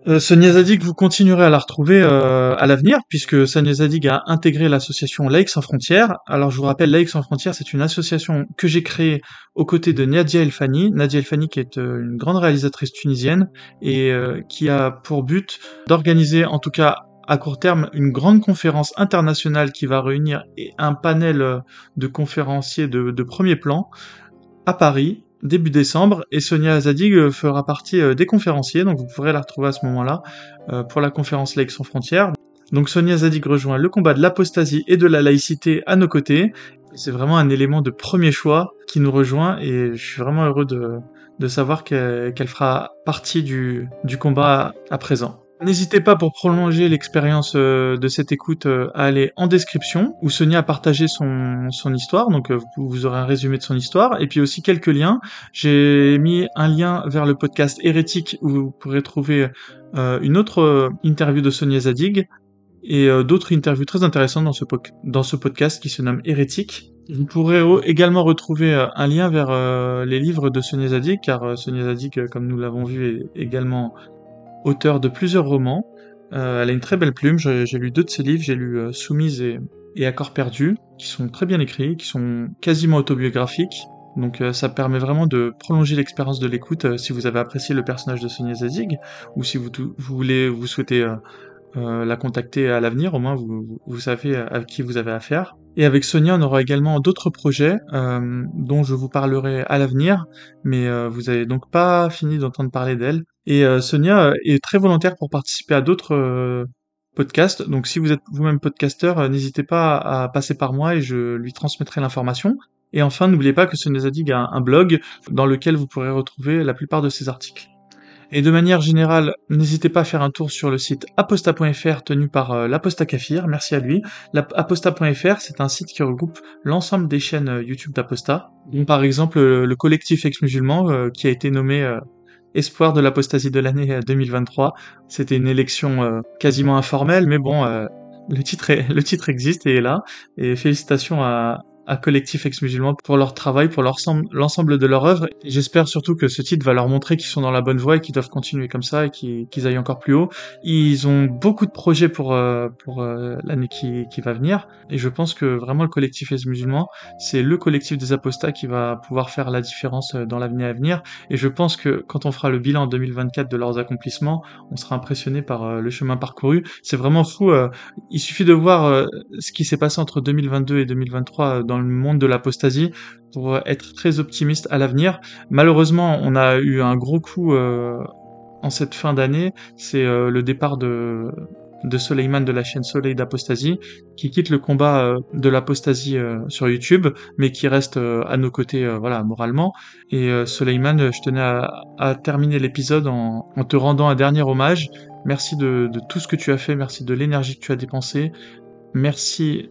Euh, Sonia Zadig, vous continuerez à la retrouver euh, à l'avenir, puisque Sonia Zadig a intégré l'association Laïcs sans frontières. Alors je vous rappelle, Laïcs sans frontières, c'est une association que j'ai créée aux côtés de Nadia Elfani. Nadia Elfani qui est euh, une grande réalisatrice tunisienne et qui a pour but d'organiser, en tout cas à court terme, une grande conférence internationale qui va réunir un panel de conférenciers de premier plan à Paris début décembre et Sonia Zadig euh, fera partie euh, des conférenciers donc vous pourrez la retrouver à ce moment-là euh, pour la conférence Laïcs sans frontières. Donc Sonia Zadig rejoint le combat de l'apostasie et de la laïcité à nos côtés. C'est vraiment un élément de premier choix qui nous rejoint et je suis vraiment heureux de, savoir qu'elle fera partie du combat à présent. N'hésitez pas pour prolonger l'expérience euh, de cette écoute euh, à aller en description où Sonia a partagé son, histoire, donc euh, vous aurez un résumé de son histoire et puis aussi quelques liens. J'ai mis un lien vers le podcast Hérétique où vous pourrez trouver une autre interview de Sonia Zadig et d'autres interviews très intéressantes dans ce podcast qui se nomme Hérétique. Vous pourrez également retrouver un lien vers les livres de Sonia Zadig, car Sonia Zadig, comme nous l'avons vu, est également auteur de plusieurs romans. Euh, elle a une très belle plume, j'ai lu deux de ses livres, j'ai lu euh, Soumise et, et Accords perdus, qui sont très bien écrits, qui sont quasiment autobiographiques. Donc euh, ça permet vraiment de prolonger l'expérience de l'écoute si vous avez apprécié le personnage de Sonia Zazig, ou si vous, vous voulez, vous souhaitez euh, la contacter à l'avenir, au moins vous, savez à qui vous avez affaire. Et avec Sonia, on aura également d'autres projets euh, dont je vous parlerai à l'avenir, mais euh, vous avez donc pas fini d'entendre parler d'elle. Et Sonia est très volontaire pour participer à d'autres podcasts, donc si vous êtes vous-même podcasteur, n'hésitez pas à passer par moi et je lui transmettrai l'information. Et enfin, n'oubliez pas que Sonia Zadig a un blog dans lequel vous pourrez retrouver la plupart de ses articles. Et de manière générale, n'hésitez pas à faire un tour sur le site aposta.fr tenu par euh, l'Aposta Kafir, merci à lui. Aposta.fr, c'est un site qui regroupe l'ensemble des chaînes euh, YouTube d'Aposta. par exemple le, collectif ex-musulman euh, qui a été nommé Espoir de l'apostasie de l'année 2023. C'était une élection quasiment informelle, mais bon, le, titre le titre existe et est là. Et félicitations à, à Collectif Ex-Musulman pour leur travail, pour l'ensemble de leur œuvre. J'espère surtout que ce titre va leur montrer qu'ils sont dans la bonne voie et qu'ils doivent continuer comme ça et qu'ils aillent encore plus haut. Ils ont beaucoup de projets pour, euh, pour euh, l'année qui, qui va venir et je pense que vraiment le Collectif Ex-Musulman, c'est le collectif des apostats qui va pouvoir faire la différence euh, dans l'avenir à venir et je pense que quand on fera le bilan en 2024 de leurs accomplissements, on sera impressionné par le chemin parcouru. C'est vraiment fou. il suffit de voir ce qui s'est passé entre 2022 et 2023 dans le monde de l'apostasie pour être très optimiste à l'avenir. Malheureusement, on a eu un gros coup euh, en cette fin d'année, c'est euh, le départ de Soleiman de la chaîne Soleil d'Apostasie, qui quitte le combat euh, de l'apostasie sur YouTube, mais qui reste à nos côtés, voilà, moralement. Et Soleiman, je tenais à, terminer l'épisode en, te rendant un dernier hommage. Merci de tout ce que tu as fait, merci de l'énergie que tu as dépensée, merci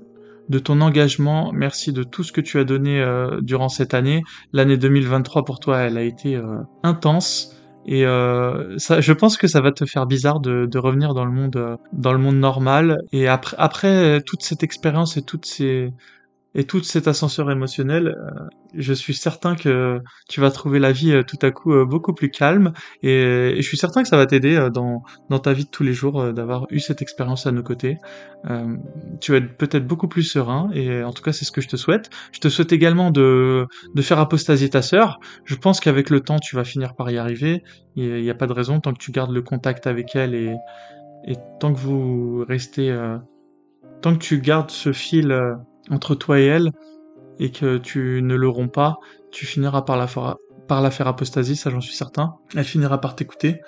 de ton engagement, merci de tout ce que tu as donné euh, durant cette année. L'année 2023 pour toi, elle a été euh, intense. Et euh, je pense que ça va te faire bizarre de, de revenir dans le monde, dans le monde normal. Et après, après toute cette expérience et toutes ces, et tout cet ascenseur émotionnel, euh, je suis certain que tu vas trouver la vie euh, tout à coup euh, beaucoup plus calme et, je suis certain que ça va t'aider dans, dans ta vie de tous les jours d'avoir eu cette expérience à nos côtés. tu vas être peut-être beaucoup plus serein et en tout cas c'est ce que je te souhaite. Je te souhaite également de, de faire apostasier ta sœur. Je pense qu'avec le temps tu vas finir par y arriver. Il n'y a pas de raison tant que tu gardes le contact avec elle et, et tant que vous restez... tant que tu gardes ce fil entre toi et elle, et que tu ne le romps pas, tu finiras par la, par la faire apostasie, ça j'en suis certain. Elle finira par t'écouter.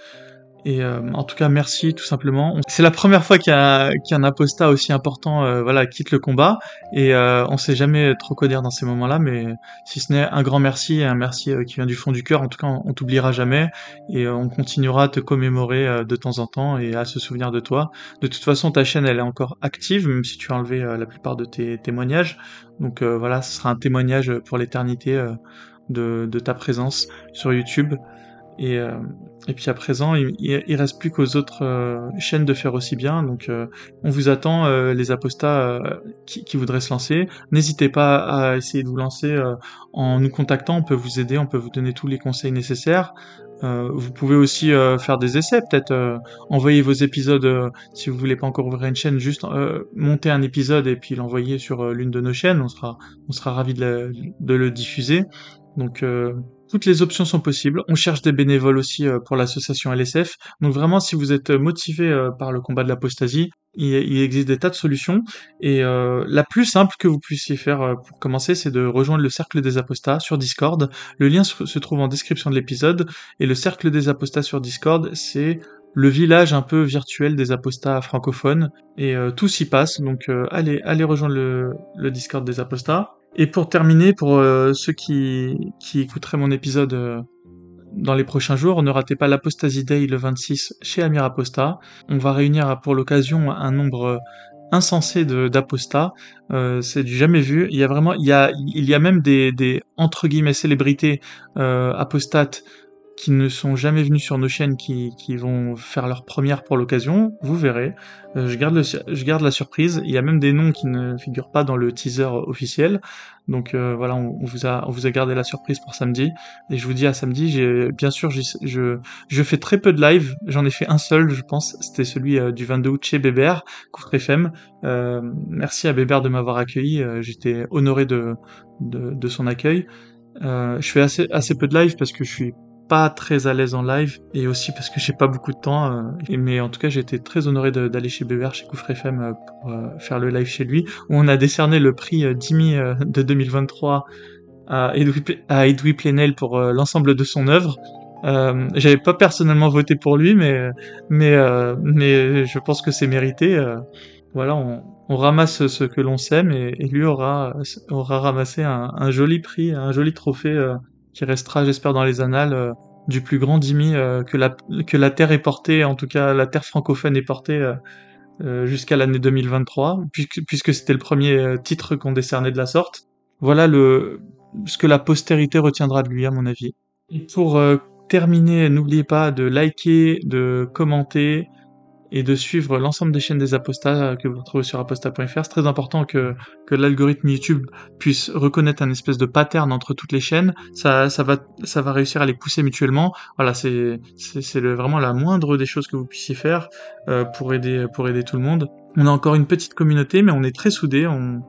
Et euh, en tout cas, merci tout simplement. C'est la première fois qu'un qu apostat aussi important euh, voilà, quitte le combat. Et euh, on sait jamais trop quoi dire dans ces moments-là, mais si ce n'est un grand merci un merci euh, qui vient du fond du cœur, en tout cas, on, t'oubliera jamais. Et on continuera à te commémorer de temps en temps et à se souvenir de toi. De toute façon, ta chaîne, elle est encore active, même si tu as enlevé la plupart de tes témoignages. Donc voilà, ce sera un témoignage pour l'éternité de, de ta présence sur YouTube. Et, euh, et puis à présent, il, il reste plus qu'aux autres euh, chaînes de faire aussi bien. Donc euh, on vous attend, les apostats qui, qui, voudraient se lancer. N'hésitez pas à essayer de vous lancer en nous contactant. On peut vous aider, on peut vous donner tous les conseils nécessaires. vous pouvez aussi faire des essais, peut-être envoyer vos épisodes si vous voulez pas encore ouvrir une chaîne, juste monter un épisode et puis l'envoyer sur l'une de nos chaînes. On sera, on sera ravi de, de le diffuser. Donc toutes les options sont possibles. On cherche des bénévoles aussi euh, pour l'association LSF. Donc vraiment, si vous êtes motivé euh, par le combat de l'apostasie, il, existe des tas de solutions. Et euh, la plus simple que vous puissiez faire pour commencer, c'est de rejoindre le Cercle des Apostats sur Discord. Le lien se trouve en description de l'épisode. Et le Cercle des Apostats sur Discord, c'est le village un peu virtuel des apostats francophones et tout s'y passe. Donc allez, allez rejoindre le, le Discord des apostats. Et pour terminer, pour ceux qui, qui écouteraient mon épisode dans les prochains jours, ne ratez pas l'Apostasy Day le 26 chez Amir Aposta. On va réunir pour l'occasion un nombre insensé d'apostats. Euh, c'est du jamais vu. Il y a vraiment, il y a, il y a même des, des entre guillemets célébrités euh, apostates qui ne sont jamais venus sur nos chaînes, qui, qui vont faire leur première pour l'occasion, vous verrez. Euh, je, garde le, je garde la surprise. Il y a même des noms qui ne figurent pas dans le teaser officiel. Donc euh, voilà, on, vous a, on vous a gardé la surprise pour samedi. Et je vous dis à samedi, j'ai bien sûr, je, je fais très peu de live. J'en ai fait un seul, je pense. C'était celui euh, du 22 août chez Bébert, Couvre FM. merci à Bébert de m'avoir accueilli. J'étais honoré de, de, de, son accueil. je fais assez, assez peu de live parce que je suis pas très à l'aise en live et aussi parce que j'ai pas beaucoup de temps. Euh, mais en tout cas, j'ai été très honoré d'aller chez Bébert, chez Coufre FM euh, pour euh, faire le live chez lui, où on a décerné le prix Dimi de 2023 à Edoui, à Edoui Plenel pour l'ensemble de son œuvre. Euh, J'avais pas personnellement voté pour lui, mais mais mais je pense que c'est mérité. voilà, on, on, ramasse ce que l'on sème et, et, lui aura aura ramassé un, un, joli prix, un joli trophée qui restera, j'espère, dans les annales euh, du plus grand dimi euh, que, la, Terre est portée, en tout cas la Terre francophone est portée euh, jusqu'à l'année 2023, puisque, puisque c'était le premier titre qu'on décernait de la sorte. Voilà le, ce que la postérité retiendra de lui, à mon avis. Et pour terminer, n'oubliez pas de liker, de commenter, et de suivre l'ensemble des chaînes des apostats que vous retrouvez sur apostat.fr. C'est très important que, l'algorithme YouTube puisse reconnaître un espèce de pattern entre toutes les chaînes. Ça, ça, va, ça va réussir à les pousser mutuellement. Voilà, c'est, vraiment la moindre des choses que vous puissiez faire euh, pour, aider, pour aider tout le monde. On a encore une petite communauté, mais on est très soudés. On,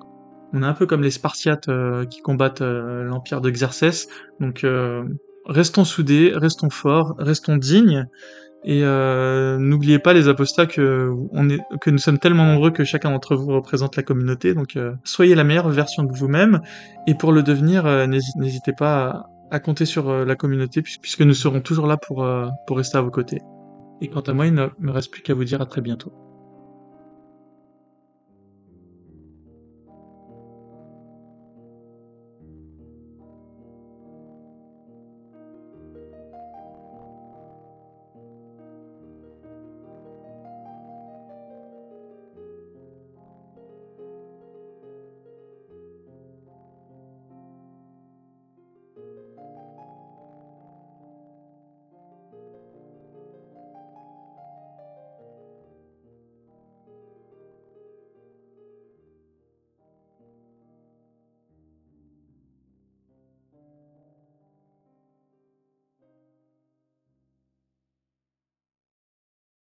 on est un peu comme les Spartiates euh, qui combattent euh, l'empire de Xerxès. Donc, restons soudés, restons forts, restons dignes. Et euh, n'oubliez pas les apostats que, nous sommes tellement nombreux que chacun d'entre vous représente la communauté. Donc euh, soyez la meilleure version de vous-même. Et pour le devenir, euh, n'hésitez pas à, compter sur la communauté puisque nous serons toujours là pour, pour rester à vos côtés. Et quant à moi, il ne me reste plus qu'à vous dire à très bientôt.